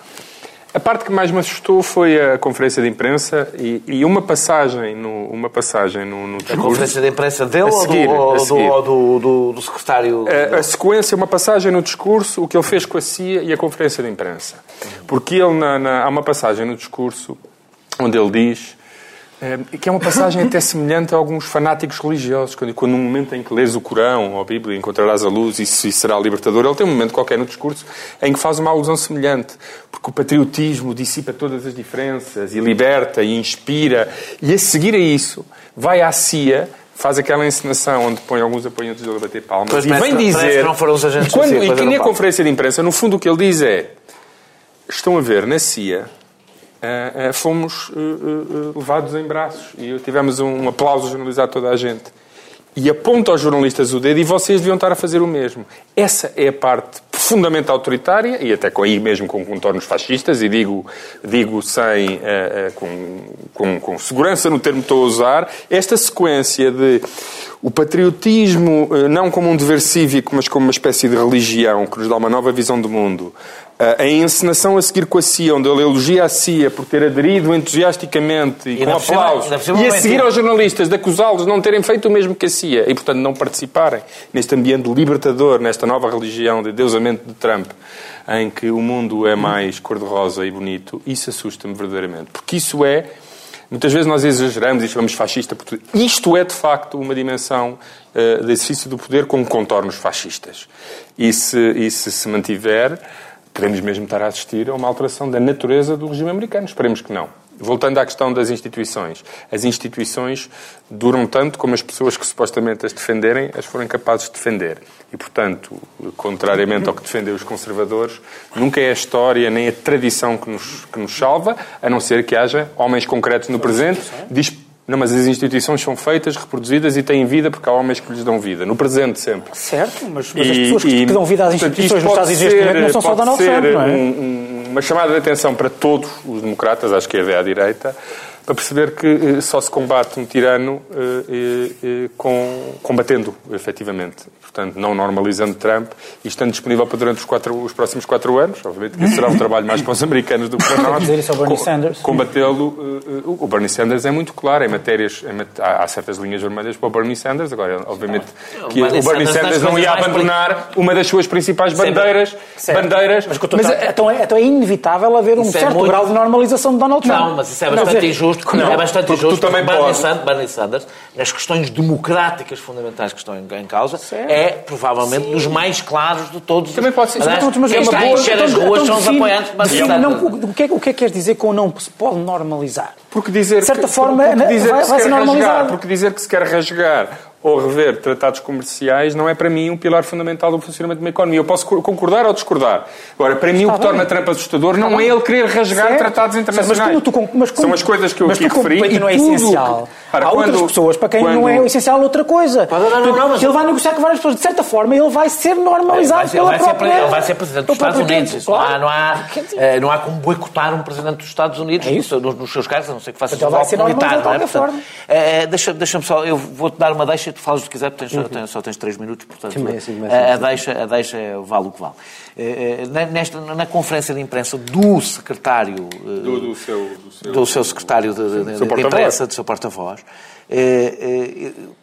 A parte que mais me assustou foi a conferência de imprensa e, e uma passagem no, uma passagem no, no A discurso. conferência de imprensa dele A seguir, ou, do, a ou do, do- do secretário... A, a sequência, uma passagem no discurso, o que ele fez com a CIA e a conferência de imprensa. Porque ele, na- na- há uma passagem no discurso onde ele diz eh, que é uma passagem até semelhante a alguns fanáticos religiosos, quando, quando no momento em que lês o Corão ou a Bíblia encontrarás a luz e isso será libertador, ele tem um momento qualquer no discurso em que faz uma alusão semelhante, porque o patriotismo dissipa todas as diferenças e liberta e inspira, e a seguir a isso vai à CIA faz aquela encenação onde põe alguns apoiantes dele a bater palmas Pois e vem dizer que não foram os agentes e, quando, e que na conferência de imprensa no fundo o que ele diz é estão a ver na CIA ah, ah, fomos ah, ah, ah, levados em braços e tivemos um aplauso generalizado toda a gente. E aponta aos jornalistas o dedo e vocês deviam estar a fazer o mesmo. Essa é a parte profundamente autoritária e até com aí mesmo com contornos fascistas, e digo, digo sem, com, com, com segurança no termo que estou a usar, esta sequência de o patriotismo ah, não como um dever cívico, mas como uma espécie de religião que nos dá uma nova visão do mundo, a encenação a seguir com a CIA, onde ele elogia a CIA por ter aderido entusiasticamente e, E com aplausos, e a seguir aos jornalistas de acusá-los de não terem feito o mesmo que a CIA e, portanto, não participarem neste ambiente libertador, nesta nova religião de deusamento de Trump, em que o mundo é mais cor-de-rosa e bonito, isso assusta-me verdadeiramente. Porque isso é. Muitas vezes nós exageramos e chamamos fascista. Porque isto é, de facto, uma dimensão eh, de exercício do poder com contornos fascistas. E se, e se se mantiver, podemos mesmo estar a assistir a uma alteração da natureza do regime americano. Esperemos que não. Voltando à questão das instituições. As instituições duram tanto como as pessoas que supostamente as defenderem as forem capazes de defender. E, portanto, contrariamente ao que defendem os conservadores, nunca é a história nem a tradição que nos, que nos salva, a não ser que haja homens concretos no presente. Não, mas as instituições são feitas, reproduzidas e têm vida porque há homens que lhes dão vida. No presente, sempre. Certo, mas, mas as E- pessoas que, e, que dão vida às instituições nos Estados Unidos não são só Donald Trump, não é? um- um- uma chamada de atenção para todos os democratas, à esquerda e à direita, para perceber que eh, só se combate um tirano eh, com, combatendo, efetivamente. Portanto, não normalizando Trump e estando disponível para durante os, quatro, os próximos quatro anos. Obviamente que isso será um trabalho mais para os americanos do que para nós. dizer isso ao Bernie Co- Sanders. Combatê-lo. eh, o Bernie Sanders é muito claro em matérias. em mat- há, há certas linhas vermelhas para o Bernie Sanders. Agora, obviamente, que o Bernie Bernie Sanders Sanders não ia abandonar uma das suas principais bandeiras. Certo. bandeiras Mas, mas a- então, é, então é inevitável haver um é certo muito- grau de normalização de Donald Trump. Não, mas isso é bastante dizer, injusto. Não, é bastante porque tu injusto. também Bernie. Sanders, Bernie Sanders, nas questões democráticas fundamentais que estão em, causa, é provavelmente dos mais claros de todos. Também pode ser. Aliás, mas quem é está a encher as então- ruas então são os apoiantes de Bernie Sanders. o, que é, o que é que queres dizer com não se pode normalizar? Porque dizer De certa que, forma, porque vai- dizer vai que se ser quer rasgar, normalizado. porque dizer que se quer rasgar ou rever tratados comerciais não é para mim um pilar fundamental do funcionamento de uma economia. Eu posso co- concordar ou discordar. Agora, para mim o que bem. torna Trump assustador não é ele querer rasgar Certo. tratados Mas internacionais. como tu mas como- São as coisas que eu mas aqui referi. ti e não é tudo o que- essencial. Para, Há outras quando- pessoas para quem não quando- é essencial outra coisa. Não, não, não, não, mas- ele vai negociar com várias pessoas. De certa forma, ele vai ser Ele normalizado vai, ser, ele, pela vai ser, própria... ele vai ser presidente dos Estados Unidos. Isso não, há, claro. não, há, eh, não há como boicotar um presidente dos Estados Unidos É isso. nos, nos seus cargos, a não ser que faça ele vai ser normalizado não é? de qualquer Portanto, eh, deixa- Deixa-me só, eu vou-te dar uma deixa e tu falas o que quiser, porque tens, tens- só tens três minutos, portanto Também é assim, mas- a, a deixa, a deixa é- vale o que vale. Eh, eh, na- Nesta, na conferência de imprensa do secretário eh, Do, do seu, do seu- do seu secretário de, de- seu de imprensa, do seu porta-voz,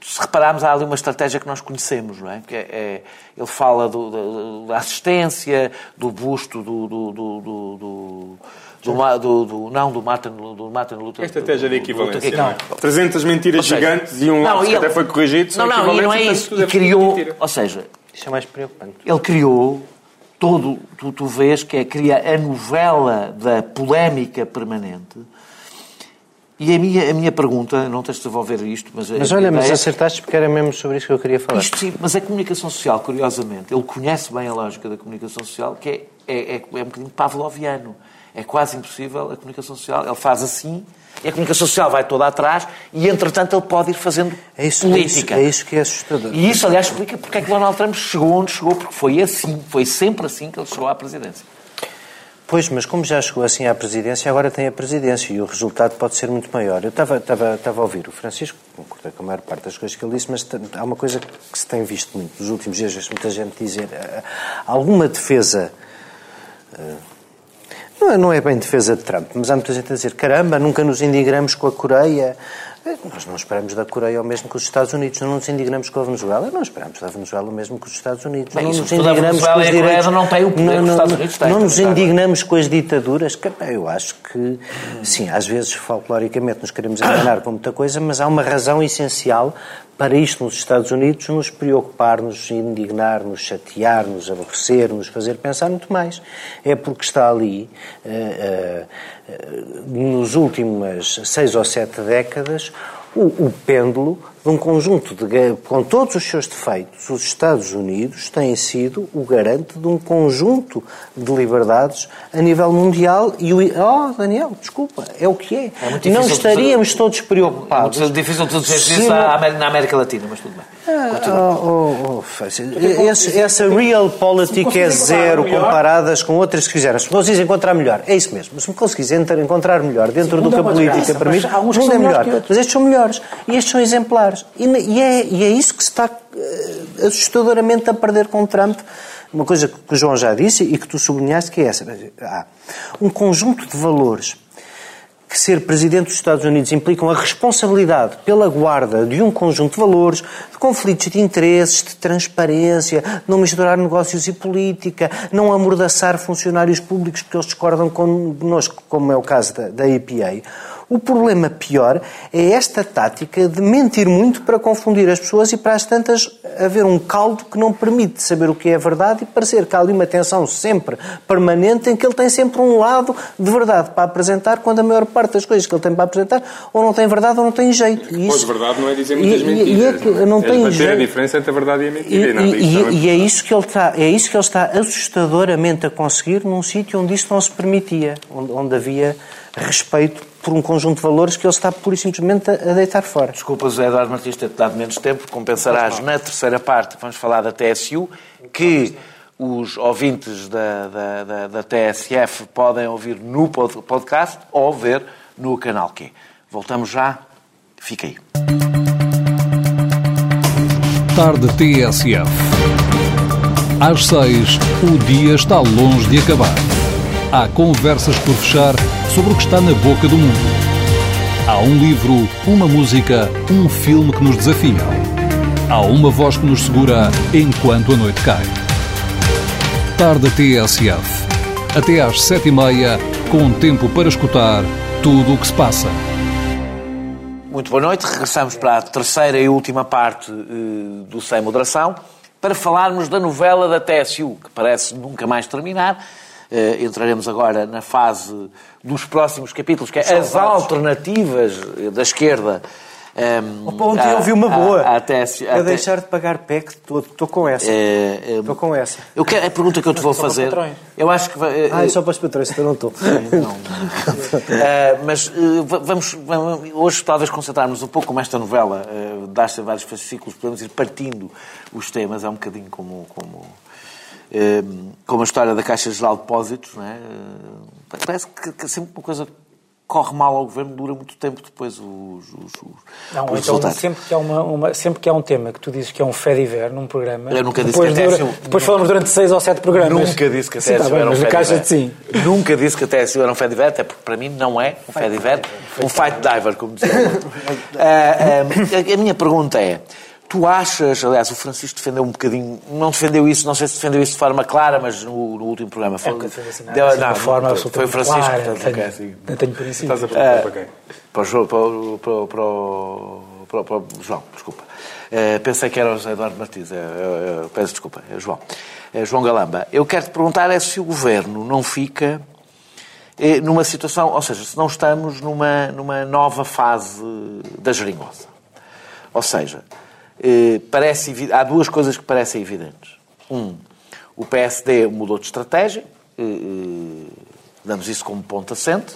se repararmos, há ali uma estratégia que nós conhecemos, não é? Que é, é- ele fala do- da assistência, do busto do. do, do, do, do do, Ma- do, do- não, do Martin, do Martin Luther. É a estratégia de do- do Luther equivalência, não é? 300 mentiras Ou seja, gigantes e um não, lápis e que ele- até foi corrigido Não, não, e não é isso. E é criou, ou seja, Isso é mais preocupante. ele criou todo, tu, tu vês que é, cria a novela da polémica permanente. E a minha, a minha pergunta, não tens de desenvolver isto, mas... Mas olha, mas ideia- acertaste porque era mesmo sobre isso que eu queria falar. Isto sim, mas a comunicação social, curiosamente, ele conhece bem a lógica da comunicação social, que é, é, é, é um bocadinho pavloviano. É quase impossível a comunicação social. Ele faz assim, e a comunicação social vai toda atrás, e entretanto ele pode ir fazendo É isso, política. É isso, é isso que é assustador. E isso, aliás, explica porque é que Donald Trump chegou onde chegou, porque foi assim, foi sempre assim que ele chegou à presidência. Pois, mas como já chegou assim à presidência, agora tem a presidência e o resultado pode ser muito maior. Eu estava, estava, estava a ouvir o Francisco, concordei com a maior parte das coisas que ele disse, mas há uma coisa que se tem visto muito nos últimos dias, muita gente dizer eh, alguma defesa. Não é, não é bem defesa de Trump, mas há muita gente a dizer: caramba, nunca nos indignamos com a Coreia. Eh, Nós não esperamos da Coreia o mesmo que os Estados Unidos, não nos indignamos com a Venezuela, não esperamos da Venezuela o mesmo que os Estados Unidos. Bem, não nos indignamos com Venezuela os direitos. não têm o poder que os Estados Unidos têm, Não nos indignamos com as ditaduras. que, Eu acho que, sim, às vezes, folcloricamente, nos queremos enganar com muita coisa, mas há uma razão essencial para isto nos Estados Unidos nos preocupar, nos indignar, nos chatear, nos aborrecer, nos fazer pensar muito mais. É porque está ali, eh, eh, nos últimas seis ou sete décadas, o, o pêndulo de um conjunto de. Com todos os seus defeitos, os Estados Unidos têm sido o garante de um conjunto de liberdades a nível mundial e o. Oh, Daniel, desculpa, é o que é. É Não estaríamos de- todos É preocupados. muito difícil tu dizer isso na América Latina, mas tudo bem. Ah, oh, oh, oh, Fácil. Esse- essa real politic é zero comparadas com outras que fizeram. Se conseguis encontrar melhor, é isso mesmo. Se me conseguis encontrar melhor dentro Sim, do que a é política permite, o mundo é melhor. Mas estes são melhores. E estes são exemplares. E, e é, e é isso que se está eh, assustadoramente a perder com Trump. Uma coisa que o João já disse e que tu sublinhaste, que é essa. Há um conjunto de valores que ser presidente dos Estados Unidos implicam a responsabilidade pela guarda de um conjunto de valores, de conflitos de interesses, de transparência, não misturar negócios e política, não amordaçar funcionários públicos porque eles discordam connosco, como é o caso da, da EPA. O problema pior é esta tática de mentir muito para confundir as pessoas e para as tantas haver um caldo que não permite saber o que é verdade e parecer que há ali uma tensão sempre permanente em que ele tem sempre um lado de verdade para apresentar, quando a maior parte das coisas que ele tem para apresentar ou não tem verdade ou não tem jeito. E Pois, isso- verdade não é dizer muitas e- mentiras. E, é que não é tem bater a jeito. diferença entre a verdade e a mentira. e nada e- e- e é isso que ele está, é isso que ele está assustadoramente a conseguir num sítio onde isso não se permitia, onde, onde havia respeito por um conjunto de valores que ele está pura e simplesmente a, deitar fora. Desculpa, José Eduardo Martins, ter-te dado menos tempo. Compensarás na terceira parte, vamos falar da TSU, que os ouvintes da, da, da, da TSF podem ouvir no pod- podcast ou ver no canal Q. Voltamos já. Fica aí. Tarde TSF. Às seis, o dia está longe de acabar. Há conversas por fechar sobre o que está na boca do mundo. Há um livro, uma música, um filme que nos desafiam. Há uma voz que nos segura enquanto a noite cai. Tarde TSF. Até às sete e meia, com tempo para escutar tudo o que se passa. Muito boa noite. Regressamos para a terceira e última parte uh, do Sem Moderação para falarmos da novela da TSU, que parece nunca mais terminar. Uh, entraremos agora na fase dos próximos capítulos, que é as alternativas da esquerda um, Opa, ontem eu vi uma boa. A, a tese, a deixar de pagar PEC, estou com essa. Estou é, com essa. Eu quero, a pergunta que eu te vou fazer. Eu acho que. Vai, ah, é só para os patrões, então não estou. uh, mas uh, vamos, vamos, hoje talvez concentrarmos um pouco como esta novela uh, dá-se vários fascículos, podemos ir partindo os temas, é um bocadinho como. como como a história da Caixa Geral de Depósitos, não é? parece que, que sempre uma coisa corre mal ao governo, dura muito tempo depois os, os, os Não, os então sempre que, há uma, uma, sempre que há um tema que tu dizes que é um fé de ver num programa... Eu nunca disse que dura, Depois falamos durante seis ou sete programas. Nunca disse que a TSU era um fé de ver. Sim. Nunca disse que a TSU era um fé de ver, até porque para mim não é um fé de ver, um fight diver, como dizia. uh, uh, a minha pergunta é... Tu achas, aliás, o Francisco defendeu um bocadinho, não defendeu isso, não sei se defendeu isso de forma clara, mas no, no último programa foi. É, defendeu assim, deu, assim, não, forma foi, foi o Francisco, clara, portanto, tenho, assim. não tenho princípio. Estás a perguntar uh, para quem? Para o, para, o, para, o, para, para, João, desculpa. Uh, pensei que era o José Eduardo Martins, uh, peço desculpa, é João. É João Galamba. Eu quero te perguntar é se o governo não fica eh, numa situação, ou seja, se não estamos numa, numa nova fase da geringonça. Ou seja, eh, parece, há duas coisas que parecem evidentes. Um, o PSD mudou de estratégia, eh, eh, damos isso como ponto assente,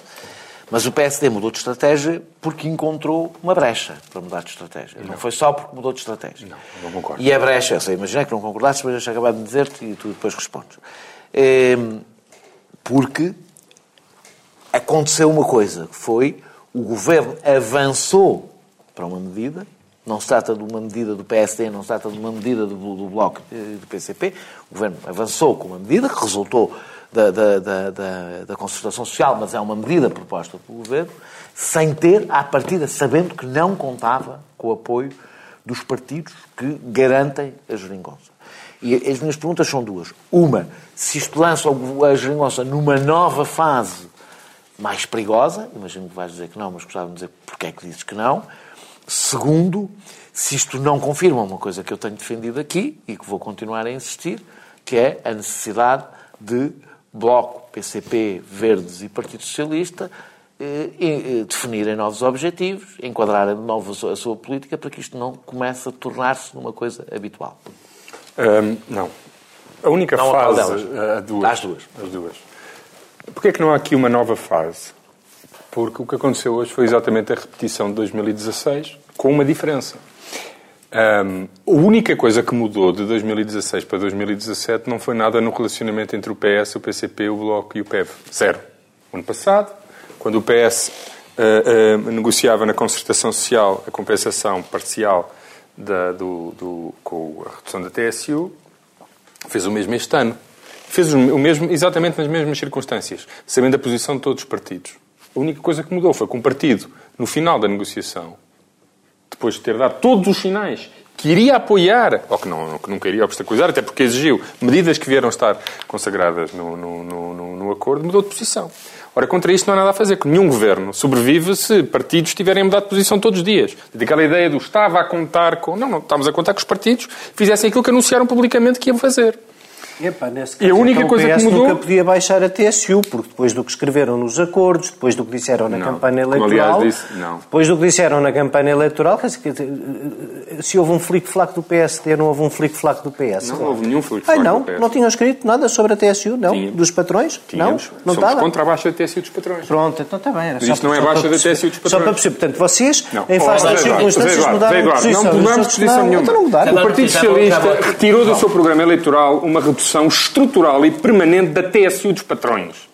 mas o PSD mudou de estratégia porque encontrou uma brecha para mudar de estratégia. Não, não foi só porque mudou de estratégia. Não, não concordo. E a brecha, eu sei, imaginei que não concordasses, mas eu acabado de dizer-te e tu depois respondes. Porque aconteceu uma coisa, que foi o governo avançou para uma medida não se trata de uma medida do PSD, não se trata de uma medida do, do Bloco e do PCP. O Governo avançou com uma medida que resultou da, da, da, da, da concertação social, mas é uma medida proposta pelo Governo, sem ter, à partida, sabendo que não contava com o apoio dos partidos que garantem a geringonça. E as minhas perguntas são duas. Uma, se isto lança a geringonça numa nova fase mais perigosa, imagino que vais dizer que não, mas gostava de dizer porque é que dizes que não. Segundo, se isto não confirma uma coisa que eu tenho defendido aqui e que vou continuar a insistir, que é a necessidade de Bloco, PCP, Verdes e Partido Socialista eh, eh, definirem novos objetivos, enquadrarem de novo a sua política para que isto não comece a tornar-se numa coisa habitual. Não. A única não, fase... Delas. Uh, duas. As duas. As duas. Porquê é que não há aqui uma nova fase? Porque o que aconteceu hoje foi exatamente a repetição de 2016, com uma diferença. Um, a única coisa que mudou de 2016 para 2017 não foi nada no relacionamento entre o PS, o PCP, o Bloco e o PEV. Zero. O ano passado, quando o PS uh, uh, negociava na concertação social a compensação parcial da, do, do, com a redução da TSU, fez o mesmo este ano. Fez o mesmo exatamente nas mesmas circunstâncias, sabendo a posição de todos os partidos. A única coisa que mudou foi que um partido, no final da negociação, depois de ter dado todos os sinais que iria apoiar, ou que, não, que nunca iria obstaculizar, até porque exigiu medidas que vieram estar consagradas no, no, no, no acordo, mudou de posição. Ora, contra isto não há nada a fazer, nenhum governo sobrevive se partidos tiverem mudado de posição todos os dias. Daquela ideia do estava a contar com. Não, não, estamos a contar que os partidos fizessem aquilo que anunciaram publicamente que iam fazer. Epá, nesse caso, e a única então, coisa o PS que mudou... nunca podia baixar a TSU, porque depois do que escreveram nos acordos, depois do que disseram na não, campanha eleitoral... Disse, não. Depois do que disseram na campanha eleitoral, se houve um flic-flac do PSD, não houve um flic-flac do PS. Não houve nenhum flic-flac ah, não? Não tinham escrito nada sobre a TSU, não? Tínhamos. Dos patrões? Tínhamos. Não? Não Somos estava? contra a baixa da TSU dos patrões. Pronto, então está bem. Era Mas isto não é baixa da TSU dos patrões. Só para perceber. Portanto, vocês, não. em face das circunstâncias, mudaram de posição. Não mudamos posição nenhuma. Então o Partido Socialista retirou do seu programa eleitoral uma redução estrutural estrutural e permanente da TSU dos patrões.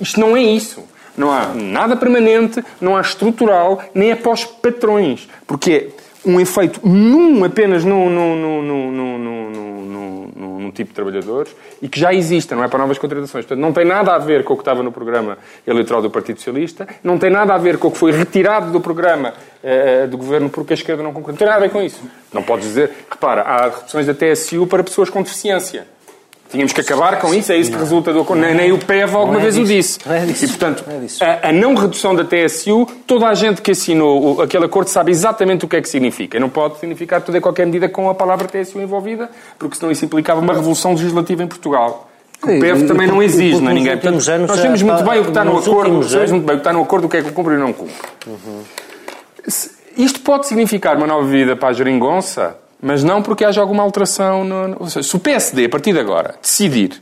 Isto não é isso. Não há nada permanente, não há estrutural, nem é pós patrões. Porque é um efeito num, apenas num, num, num, num, num, num, tipo de trabalhadores e que já existe, não é para novas contratações. Portanto, não tem nada a ver com o que estava no programa eleitoral do Partido Socialista, não tem nada a ver com o que foi retirado do programa uh, do governo porque a esquerda não concorda. Não tem nada a ver com isso. Não podes dizer, repara, há reduções da TSU para pessoas com deficiência. Tínhamos que acabar com isso, é isso que resulta do acordo. Nem, nem o PEV alguma é vez o disso. disse. Não é disso. E, portanto, é a, a não redução da TSU, toda a gente que assinou o- aquele acordo sabe exatamente o que é que significa. E não pode significar toda e qualquer medida com a palavra TSU envolvida, porque senão isso implicava uma revolução legislativa em Portugal. O PEV também não exige, não é ninguém. Portanto, nós sabemos muito bem o que está no acordo, sabemos muito bem o que está no acordo, o que é que cumpre e não cumpre. Se- Isto pode significar uma nova vida para a geringonça, mas não porque haja alguma alteração. No, no- ou seja, se o PSD, a partir de agora, decidir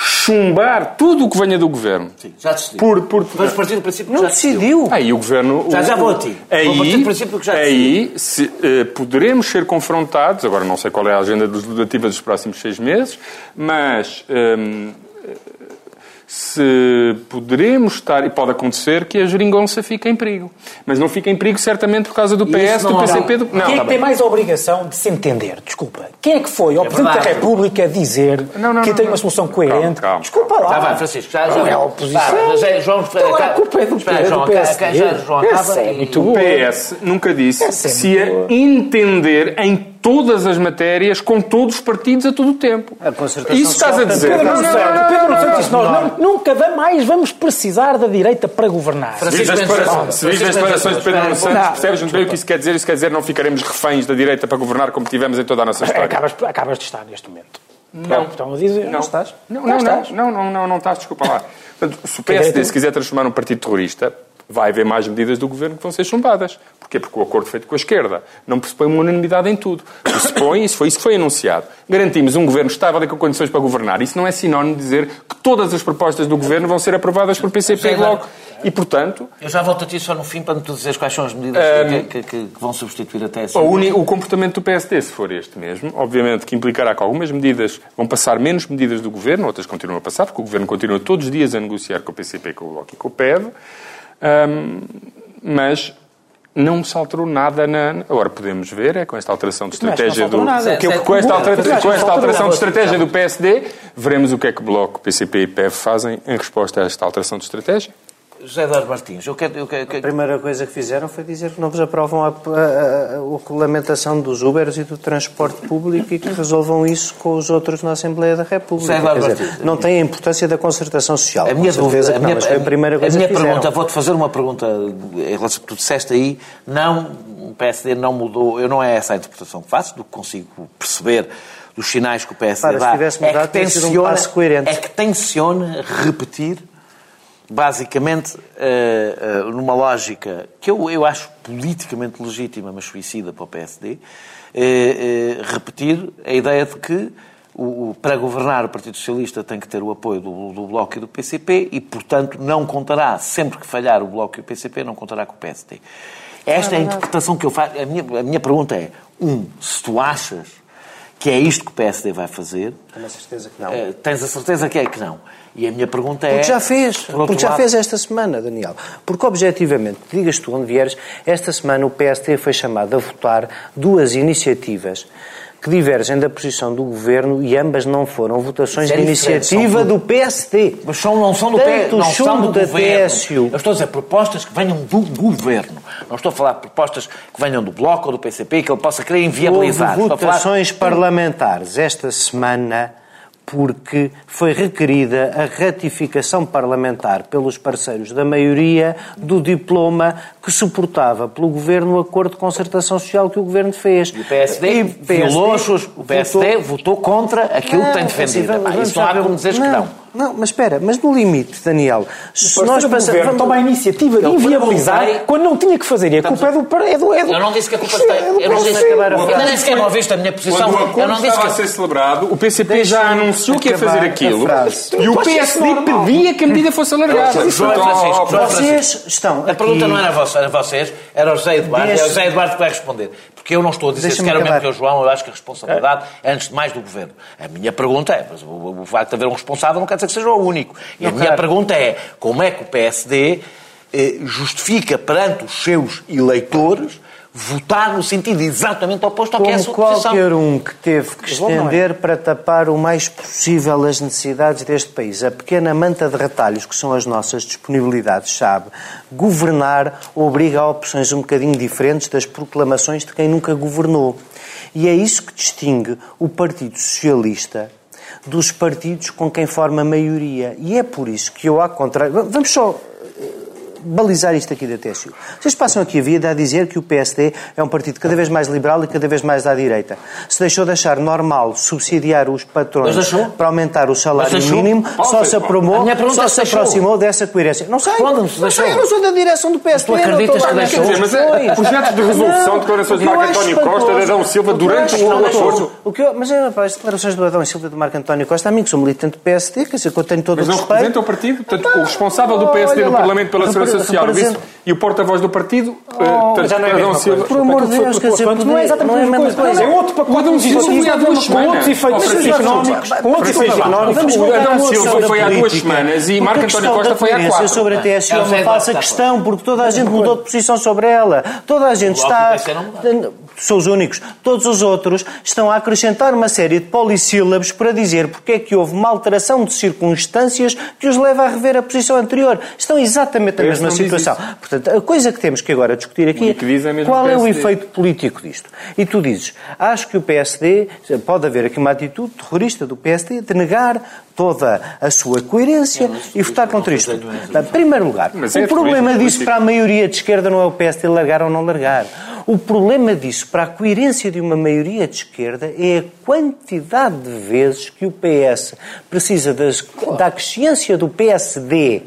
chumbar tudo o que venha do governo, Sim, já decidiu. por, por, Vamos partir do princípio que Não já decidiu. decidiu. Aí o governo. Já- o- já vou a ti. Aí, Vou partir do princípio que já aí se, eh, poderemos ser confrontados, agora não sei qual é a agenda legislativa dos próximos seis meses, mas hum, eh, se poderemos estar, e pode acontecer que a geringonça fique em perigo. Mas não fica em perigo certamente por causa do PS, não do PCP, do... Quem é tá que tem bem. mais a obrigação de se entender? Desculpa. Quem é que foi ao Presidente da. República dizer Não, não, que não, tem não. uma solução coerente? Calma, calma, Desculpa calma. lá. Já vai, Francisco, já, já. Não é a Tá, oposição. é, João, Então, a culpa é do- Espera, é do João, João, Essa acaba é muito O. PS nunca disse é se boa. entender em todas as matérias com todos os partidos a todo o tempo. A concertação Isso estás a dizer. Pedro Não, não, Santos, não, Pedro Santos não, disse, nós não- nunca mais vamos precisar da direita para governar. Se vês as declarações- de Pedro Nuno Santos, percebes muito bem o que isso quer dizer. Isso quer dizer não ficaremos reféns da direita para governar como tivemos em toda a nossa história. Acabas, acabas de estar neste momento. Não. Estão a dizer. Não estás? Não, Não não, estás. não, não, não, não, não estás, desculpa lá. Portanto, se o PSD se quiser transformar num partido terrorista, vai haver mais medidas do governo que vão ser chumbadas. Porquê? Porque o acordo feito com a esquerda não pressupõe uma unanimidade em tudo. Pressupõe, isso foi isso que foi anunciado. Garantimos um governo estável e com condições para governar. Isso não é sinónimo de dizer que todas as propostas do governo vão ser aprovadas por PCP e Bloco. E, portanto, Eu já volto a ti só no fim para me tu dizeres quais são as medidas Ehm, que, que- que vão substituir a TSU. O, o comportamento do PSD, se for este mesmo, obviamente que implicará que algumas medidas vão passar menos medidas do Governo, outras continuam a passar, porque o Governo continua todos os dias a negociar com o PCP, com o Bloco e com o PEV, Ahm, mas não se alterou nada na... Agora podemos ver, é com esta alteração de estratégia do... nada. que- com esta, com alteração de estratégia do PSD, veremos o que é que Bloco, PCP e PEV fazem em resposta a esta alteração de estratégia. José Eduardo Martins, eu quero... Eu quero, A primeira coisa que fizeram foi dizer que não vos aprovam a, a- a- a regulamentação dos Ubers e do transporte público e que resolvam isso com os outros na Assembleia da República. José Eduardo dizer, Martins. não tem a importância da concertação social. A minha dúvida, que a minha, a primeira coisa a minha que pergunta, vou-te fazer uma pergunta em relação ao que tu disseste aí. Não, o PSD não mudou, eu não é essa a interpretação que faço, do que consigo perceber dos sinais que o PSD Para, se dá. tivesse é mudado, que teria sido um tenciona, passo coerente. é que tenciona repetir, basicamente, eh, eh, numa lógica que eu, eu acho politicamente legítima, mas suicida para o PSD, eh, repetir a ideia de que o, o- para governar o Partido Socialista tem que ter o apoio do, do Bloco e do PCP e, portanto, não contará, sempre que falhar o Bloco e o PCP, não contará com o PSD. Esta é a interpretação que eu faço. A minha, a minha pergunta é, um, se tu achas que é isto que o PSD vai fazer, Tenho a certeza que não. tens a certeza que é que não. E a minha pergunta é... Porque já fez, por porque já lado, fez esta semana, Daniel. Porque, objetivamente, digas tu onde vieres, esta semana o PSD foi chamado a votar duas iniciativas que divergem da posição do Governo e ambas não foram votações é de iniciativa do PSD. Mas são, não são do, P, Tanto o não são do da governo. TSU. Eu estou a dizer propostas que venham do governo. Não estou a falar de propostas que venham do Bloco ou do PCP que ele possa querer inviabilizar. Houve a falar- votações parlamentares esta semana porque foi requerida a ratificação parlamentar pelos parceiros da maioria do diploma que suportava pelo Governo o acordo de concertação social que o Governo fez. E o PSD, E suas- o PSD votou contra aquilo que tem assim, defendido. vamos- Epá, vamos isso não há como dizeres que não. Não, mas espera, mas no limite, Daniel, se nós passamos... governo toma a iniciativa de Eu inviabilizar perguntei- quando não tinha que fazer. E a culpa é do... É do, é do Eu não disse que a culpa é do- tem. Eu não disse acabar a Ainda nem sequer não ouviste a minha posição. Quando o Eu acordo não disse estava a que... ser celebrado, o PCP já Deixa-me anunciou que ia fazer acabar a aquilo e o PSD pedia que a medida fosse alargada. Ó, João Vocês estão A pergunta não era vossa, era vocês, era o José Eduardo, é o José Eduardo que vai responder. Porque eu não estou a dizer sequer o mesmo que o João, eu acho que a responsabilidade é antes de mais do Governo. A minha pergunta é, mas o, o facto de haver um responsável não quer dizer que seja o único. E a minha pergunta é, como é que o PSD justifica perante os seus eleitores votar no sentido exatamente oposto ao que é a Como sua posição? qualquer um que teve que é. estender para tapar o mais possível as necessidades deste país, a pequena manta de retalhos que são as nossas disponibilidades, sabe, governar obriga a opções um bocadinho diferentes das proclamações de quem nunca governou. E é isso que distingue o Partido Socialista dos partidos com quem forma maioria. E é por isso que eu, ao contrário. Vamos só balizar isto aqui da TSU. Vocês passam aqui a vida a dizer que o PSD é um partido cada vez mais liberal e cada vez mais à direita. Se deixou de achar normal subsidiar os patrões para aumentar o salário mínimo, só se, apromou, só se aproximou dessa coerência. Não sei. Não sei, eu não sou da direção do PSD. Tu acreditas que deixou? Mas é, projetos de resolução, declarações de Marco António Costa, de Adão Silva, durante o acordo. Mas é, as declarações do Adão Silva e do Marco António Costa, a mim que sou militante do PSD, quer dizer que eu tenho todo o respeito. Mas não representa o partido? Portanto, o responsável do PSD no Parlamento pela Segurança Social e o porta-voz do partido, oh, já não é Adão Silva. Por amor de Deus, quer dizer, não é exatamente a mesma coisa. É outro pacote. Há duas semanas. Com outros efeitos económicos. Com outros efeitos económicos. O Adão Silva foi há duas semanas e Marco António Costa foi há quatro. sobre a TSU é uma falsa questão, porque toda a gente mudou de posição sobre ela. Toda a gente está são os únicos. Todos os outros estão a acrescentar uma série de polissílabos para dizer porque é que houve uma alteração de circunstâncias que os leva a rever a posição anterior. Estão exatamente na mesma situação. Portanto, a coisa que temos que agora discutir aqui é qual é o efeito político disto. E tu dizes, acho que o PSD, pode haver aqui uma atitude terrorista do PSD de negar toda a sua coerência e votar contra isto. Em primeiro lugar, o problema disso para a maioria de esquerda não é o PSD largar ou não largar. O problema disso, para a coerência de uma maioria de esquerda, é a quantidade de vezes que o PS precisa das, da consciência do PSD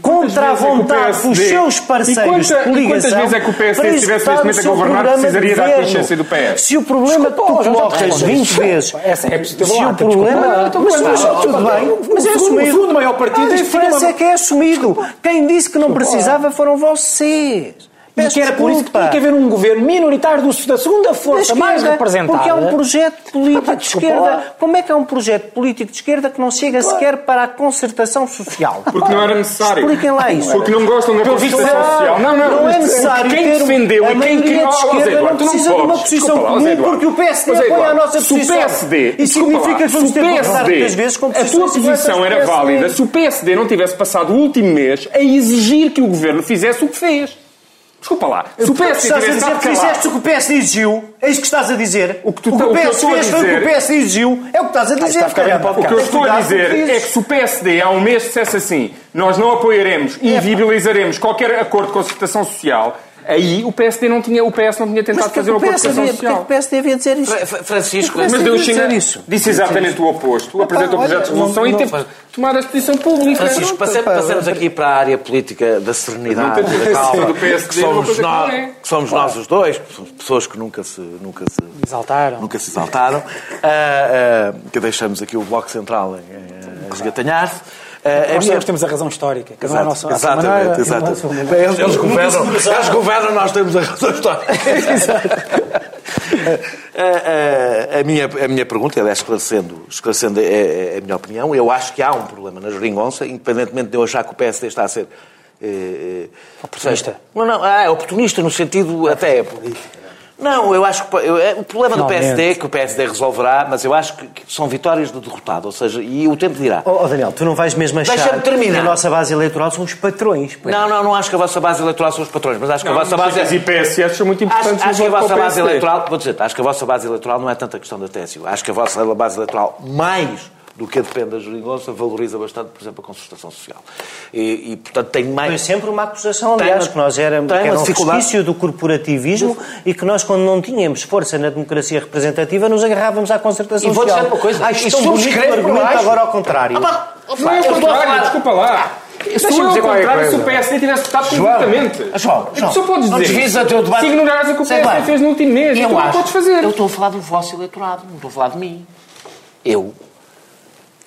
contra a vontade dos seus parceiros de coligação. Quantas vezes é que o PSD, se estivesse neste momento a governar, precisaria da consciência do PS? Se o problema que tu colocas 20 vezes... Essa é se o problema... Mas, mas tudo bem, mas é assumido. O segundo maior partido... A diferença é que é assumido. Quem disse que não precisava foram vocês. E que era por isso que tinha que haver um governo minoritário da segunda força mais representada. Porque é um projeto político de esquerda. Como é que é um projeto político de esquerda que não chega sequer para a concertação social? Porque não era necessário. Expliquem lá isso. Porque não gostam da concertação social. Não, não. Não é necessário quem defendeu e quem criou de esquerda não precisa de uma posição comum porque o PSD apoia a nossa posição. Se o PSD... E significa que vamos ter que passar muitas vezes com A tua posição era válida se o PSD não tivesse passado o último mês a exigir que o governo fizesse o que fez. Desculpa lá. Se o PSD estás a dizer que fizeste o que o PSD exigiu, é isso que estás a dizer. O que, tu, o que o PS fez foi o que o PSD exigiu, é o que estás a dizer. o que eu estou a dizer é que se o PSD há um mês dissesse assim, nós não apoiaremos e inviabilizaremos qualquer acordo de concertação social, Aí o PSD não tinha, o PS não tinha tentado fazer uma concertação social. Porque o PSD devia dizer isso? Francisco, mas deu isso. disse exatamente o oposto. Apresentou projetos de resolução e teve tomar a posição pública. Francisco, passemos, passemos aqui para a área política da serenidade, da calma, do PSD, que somos, nós, que somos claro. nós os dois, pessoas que nunca se, nunca se exaltaram, nunca se exaltaram, uh, uh, que deixamos aqui o Bloco Central a esgatanhar-se. Uh, nós minha... temos a razão histórica. Cada exato, nossa, exatamente, maneira, exatamente. Eles, eles, governam, eles governam, nós temos a razão histórica. a, a, a, minha, a minha pergunta, é esclarecendo, esclarecendo a, a, minha opinião, eu acho que há um problema na geringonça, independentemente de eu achar que o PSD está a ser... Eh, oportunista? Não, não, ah, é oportunista no sentido até... Não, eu acho que eu, o problema Finalmente. do PSD é que o PSD resolverá, mas eu acho que, que são vitórias do derrotado, ou seja, e o tempo dirá. Oh, oh Daniel, tu não vais mesmo achar que a nossa base eleitoral são os patrões. Pois. Não, não, não acho que a vossa base eleitoral são os patrões, mas acho que não, a vossa base... As IPSS são muito importantes acho, acho que a vossa base eleitoral, vou dizer, acho que a vossa base eleitoral não é tanta questão da TSU, acho que a vossa base eleitoral mais do que depende da geringonça, valoriza bastante, por exemplo, a concertação social. E, e portanto, tem mais... Foi sempre uma acusação, aliás, que nós éramos, que era um resquício do corporativismo e que nós, quando não tínhamos força na democracia representativa, nos agarrávamos à concertação e social. E vou dizer uma coisa. Acho tão bonito o argumento agora ao contrário. Ah, não é ao contrário, desculpa lá. Se eu ao contrário, se o PSD tivesse votado completamente. João, João, só podes dizer. teu debate. Se ignorares o que o PSD fez no último mês, eu não podes fazer. Eu estou a falar do vosso eleitorado, não estou a falar de mim. Eu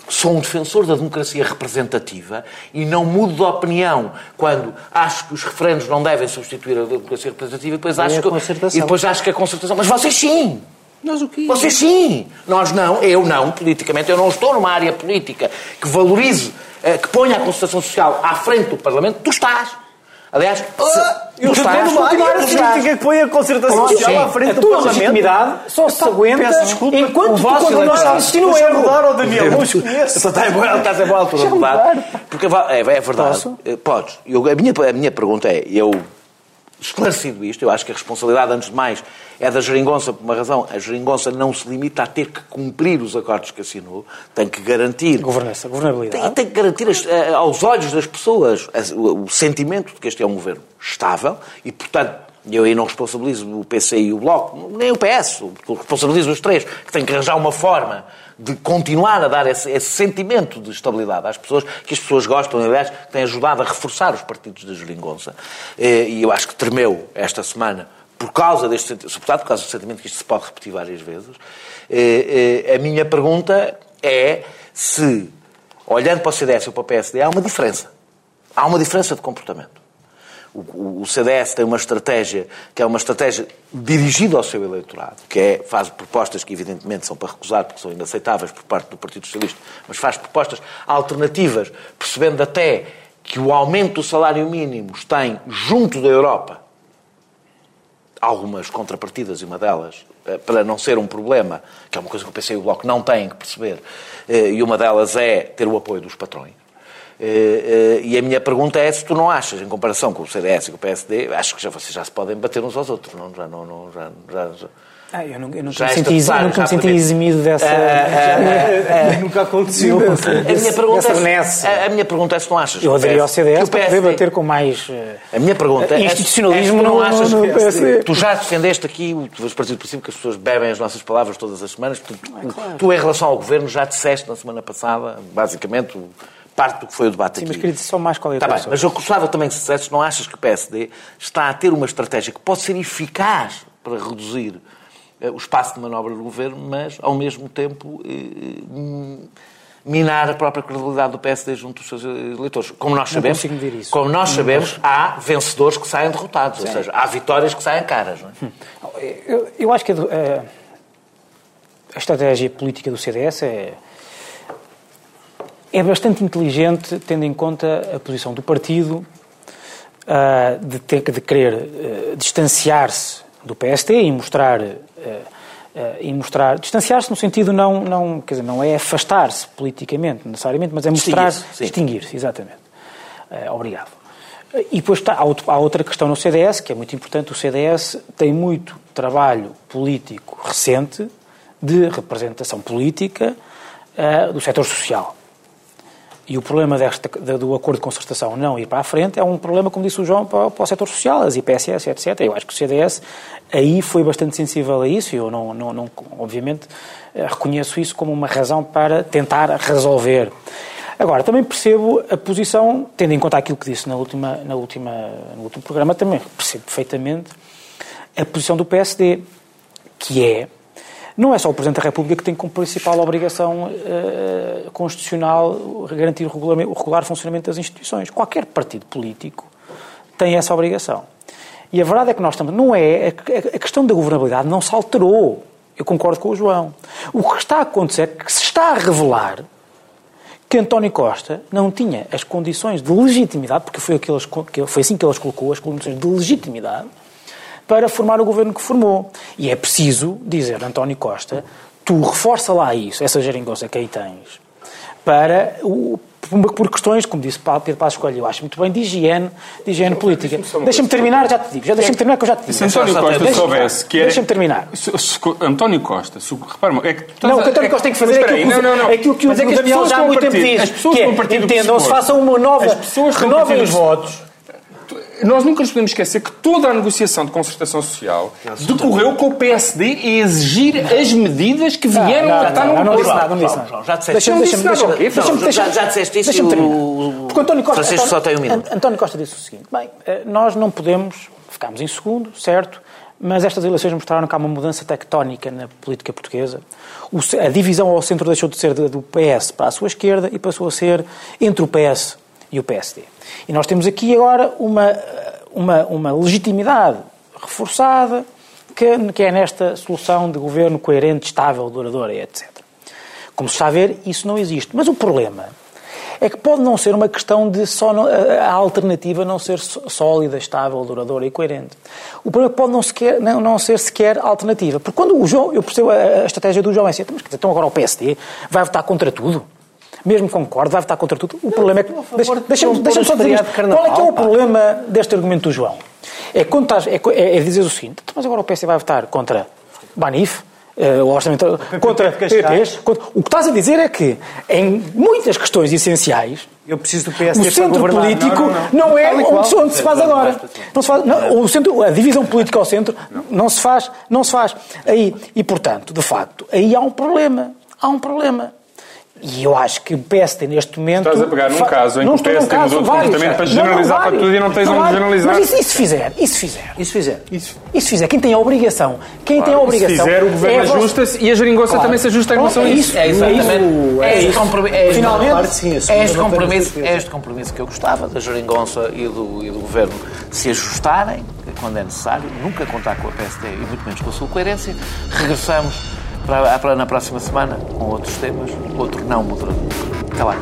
sou um defensor da democracia representativa e não mudo de opinião quando acho que os referendos não devem substituir a democracia representativa e depois acho, que, e depois acho que a concertação. Mas vocês sim! Nós o quê? Vocês sim! Nós não, eu não, politicamente. Eu não estou numa área política que valorize, eh, que ponha a concertação social à frente do Parlamento. Tu estás! Aliás, ah, eu estou numa área política que põe a concertação social à frente a do Parlamento. legitimidade só se aguenta desculpa, enquanto tu continuas a insistir no erro. rodar, Daniel, não os conheço. Está em boa, estás em boa altura de mudar. Porque é, é verdade. Posso? Eh, podes. Eu, a, minha, a minha pergunta é, eu esclarecido isto, eu acho que a responsabilidade, antes de mais, é da geringonça, por uma razão. A geringonça não se limita a ter que cumprir os acordos que assinou, tem que garantir. Governança, governabilidade. Tem, tem que garantir eh, aos olhos das pessoas o, o sentimento de que este é um governo estável e, portanto, eu aí não responsabilizo o PC e o Bloco, nem o PS, responsabilizo os três, que têm que arranjar uma forma de continuar a dar esse, esse, sentimento de estabilidade às pessoas, que as pessoas gostam, aliás, que tem ajudado a reforçar os partidos da geringonça. Eh, e eu acho que tremeu esta semana por causa deste sentimento, por causa do sentimento que isto se pode repetir várias vezes. Eh, eh, a minha pergunta é se, olhando para o CDS ou para o PSD, há uma diferença. Há uma diferença de comportamento. O, CDS tem uma estratégia que é uma estratégia dirigida ao seu eleitorado, que é, faz propostas que evidentemente são para recusar porque são inaceitáveis por parte do Partido Socialista, mas faz propostas alternativas, percebendo até que o aumento do salário mínimo tem, junto da Europa, algumas contrapartidas, e uma delas, eh, para não ser um problema, que é uma coisa que o PC e o Bloco não têm que perceber, eh, e uma delas é ter o apoio dos patrões. Eh, e a minha pergunta é se tu não achas, em comparação com o CDS e com o PSD, acho que já, vocês já se podem bater uns aos outros, não? Já, não, não já, já, já ah, eu, não, eu nunca, me senti, nunca me senti eximido dessa. Uh, uh, nunca aconteceu. a, minha pergunta é, a, minha pergunta é se não achas. Eu aderi ao CDS para poder bater com mais. A minha pergunta é. Institucionalismo é, não, não achas no, no Tu já defendeste aqui, tu vais partir do princípio que as pessoas bebem as nossas palavras todas as semanas. Tu, é claro. tu, em relação ao governo, já disseste na semana passada, basicamente, parte do que foi o debate Sim, aqui. mas queria dizer só mais qual é tá bem, Mas eu gostava também que se dissesse, não achas que o PSD está a ter uma estratégia que pode ser eficaz para reduzir eh, o espaço de manobra do governo, mas, ao mesmo tempo, eh, eh, minar a própria credibilidade do PSD junto dos seus eleitores. Como nós sabemos, como nós sabemos há vencedores que saem derrotados, Sim. ou seja, há vitórias que saem caras. É? Hum. eu, eu, acho que a, a, estratégia política do CDS é, é bastante inteligente, tendo em conta a posição do partido uh, de, ter, de querer uh, distanciar-se do PSD e mostrar eh, e mostrar distanciar-se no sentido não não quer dizer não é afastar-se politicamente necessariamente mas é mostrar distinguir-se exatamente. Obrigado. E depois está, há outra questão no CDS que é muito importante. O CDS tem muito trabalho político recente de representação política do setor social e o problema desta, do acordo de concertação não ir para a frente é um problema, como disse o João, para, para o setor social, as IPSS, etc. Eu acho que o CDS aí foi bastante sensível a isso e eu, não, não, não, obviamente, eh, reconheço isso como uma razão para tentar resolver. Agora, também percebo a posição, tendo em conta aquilo que disse na última, na última, no último programa, também percebo perfeitamente a posição do PSD, que é não é só o Presidente da República que tem como principal obrigação uh, constitucional garantir o regular, o regular funcionamento das instituições. Qualquer partido político tem essa obrigação. E a verdade é que nós estamos. Não é. A questão da governabilidade não se alterou. Eu concordo com o João. O que está a acontecer é que se está a revelar que António Costa não tinha as condições de legitimidade, porque foi, aqueles, foi assim que ele as colocou, as condições de legitimidade, para formar o governo que formou. E é preciso dizer, António Costa, tu reforça lá isso, essa geringonça que aí tens, para o, por questões, como disse Pedro Passos Coelho, eu acho muito bem, de higiene, de higiene política. Deixa-me terminar, já te digo. Já deixa-me terminar que eu já te digo. Se António Costa soubesse que era... Deixa-me terminar. António Costa, se, repara é que... Não, o que António Costa tem que fazer é aquilo, não, não, não. É aquilo que o, é que o Daniel já há muito tempo diz, que é, entendam-se, façam uma nova... Renovem os votos nós nunca nos podemos esquecer que toda a negociação de concertação social decorreu com o PSD a exigir as medidas que vieram a estar no governo. Não disse nada, não disse nada. Já disseste isso. Já disseste isso Porque António Costa, Francisco só tem um minuto. António Costa disse o seguinte, bem, eh, nós não podemos, ficámos em segundo, certo, mas estas eleições mostraram que há uma mudança tectónica na política portuguesa. a divisão ao centro deixou de ser do PS para a sua esquerda e passou a ser entre o PS e o PSD. E nós temos aqui agora uma, uma, uma legitimidade reforçada que, que é nesta solução de governo coerente, estável, duradoura, etc. Como se está a ver, isso não existe. Mas o problema é que pode não ser uma questão de só a alternativa não ser sólida, estável, duradoura e coerente. O problema é pode não, sequer, não, não ser sequer alternativa. Porque quando o João, eu percebo a, a estratégia do João é assim, mas então agora o PSD vai votar contra tudo? Mesmo concorde, vai votar contra tudo. O problema é que. Deixa-me deixa só dizer isto. Qual é que é o problema deste argumento do João? É, quando estás, é, é, é dizer o seguinte, "Então, mas agora o PS vai votar contra Banif, eh, o orçamento contra de Cascais. PPs. contra- O que estás a dizer é que, em muitas questões essenciais, Eu preciso do o PSD para centro político Não, não, não, não. é onde, onde se faz agora. Não se faz, não, o centro, a divisão política ao centro não se faz, não se faz. Aí, e portanto, de facto, aí há um problema. Há um problema. E eu acho que o PSD neste momento. Estás a pegar num caso em que não o caso, mudou de vários. comportamento para Não, não, generalizar para vários. tudo e não tens onde generalizar. Mas isso, isso fizer, isso fizer. Isso fizer. Isso. Isso fizer, quem tem a obrigação, quem tem a Se obrigação. fizer, o governo é ajusta-se e a geringonça Claro. também se ajusta em relação a é isso. isso. É exatamente. É É este isso. compromisso. É Finalmente, É este, compromisso, é este compromisso que eu gostava, da Jeringonça e do, e do Governo se ajustarem, quando é necessário, nunca contar com a PSD e muito menos com a sua coerência. Regressamos para, para na próxima semana com outros temas, outro não moderador. Até lá.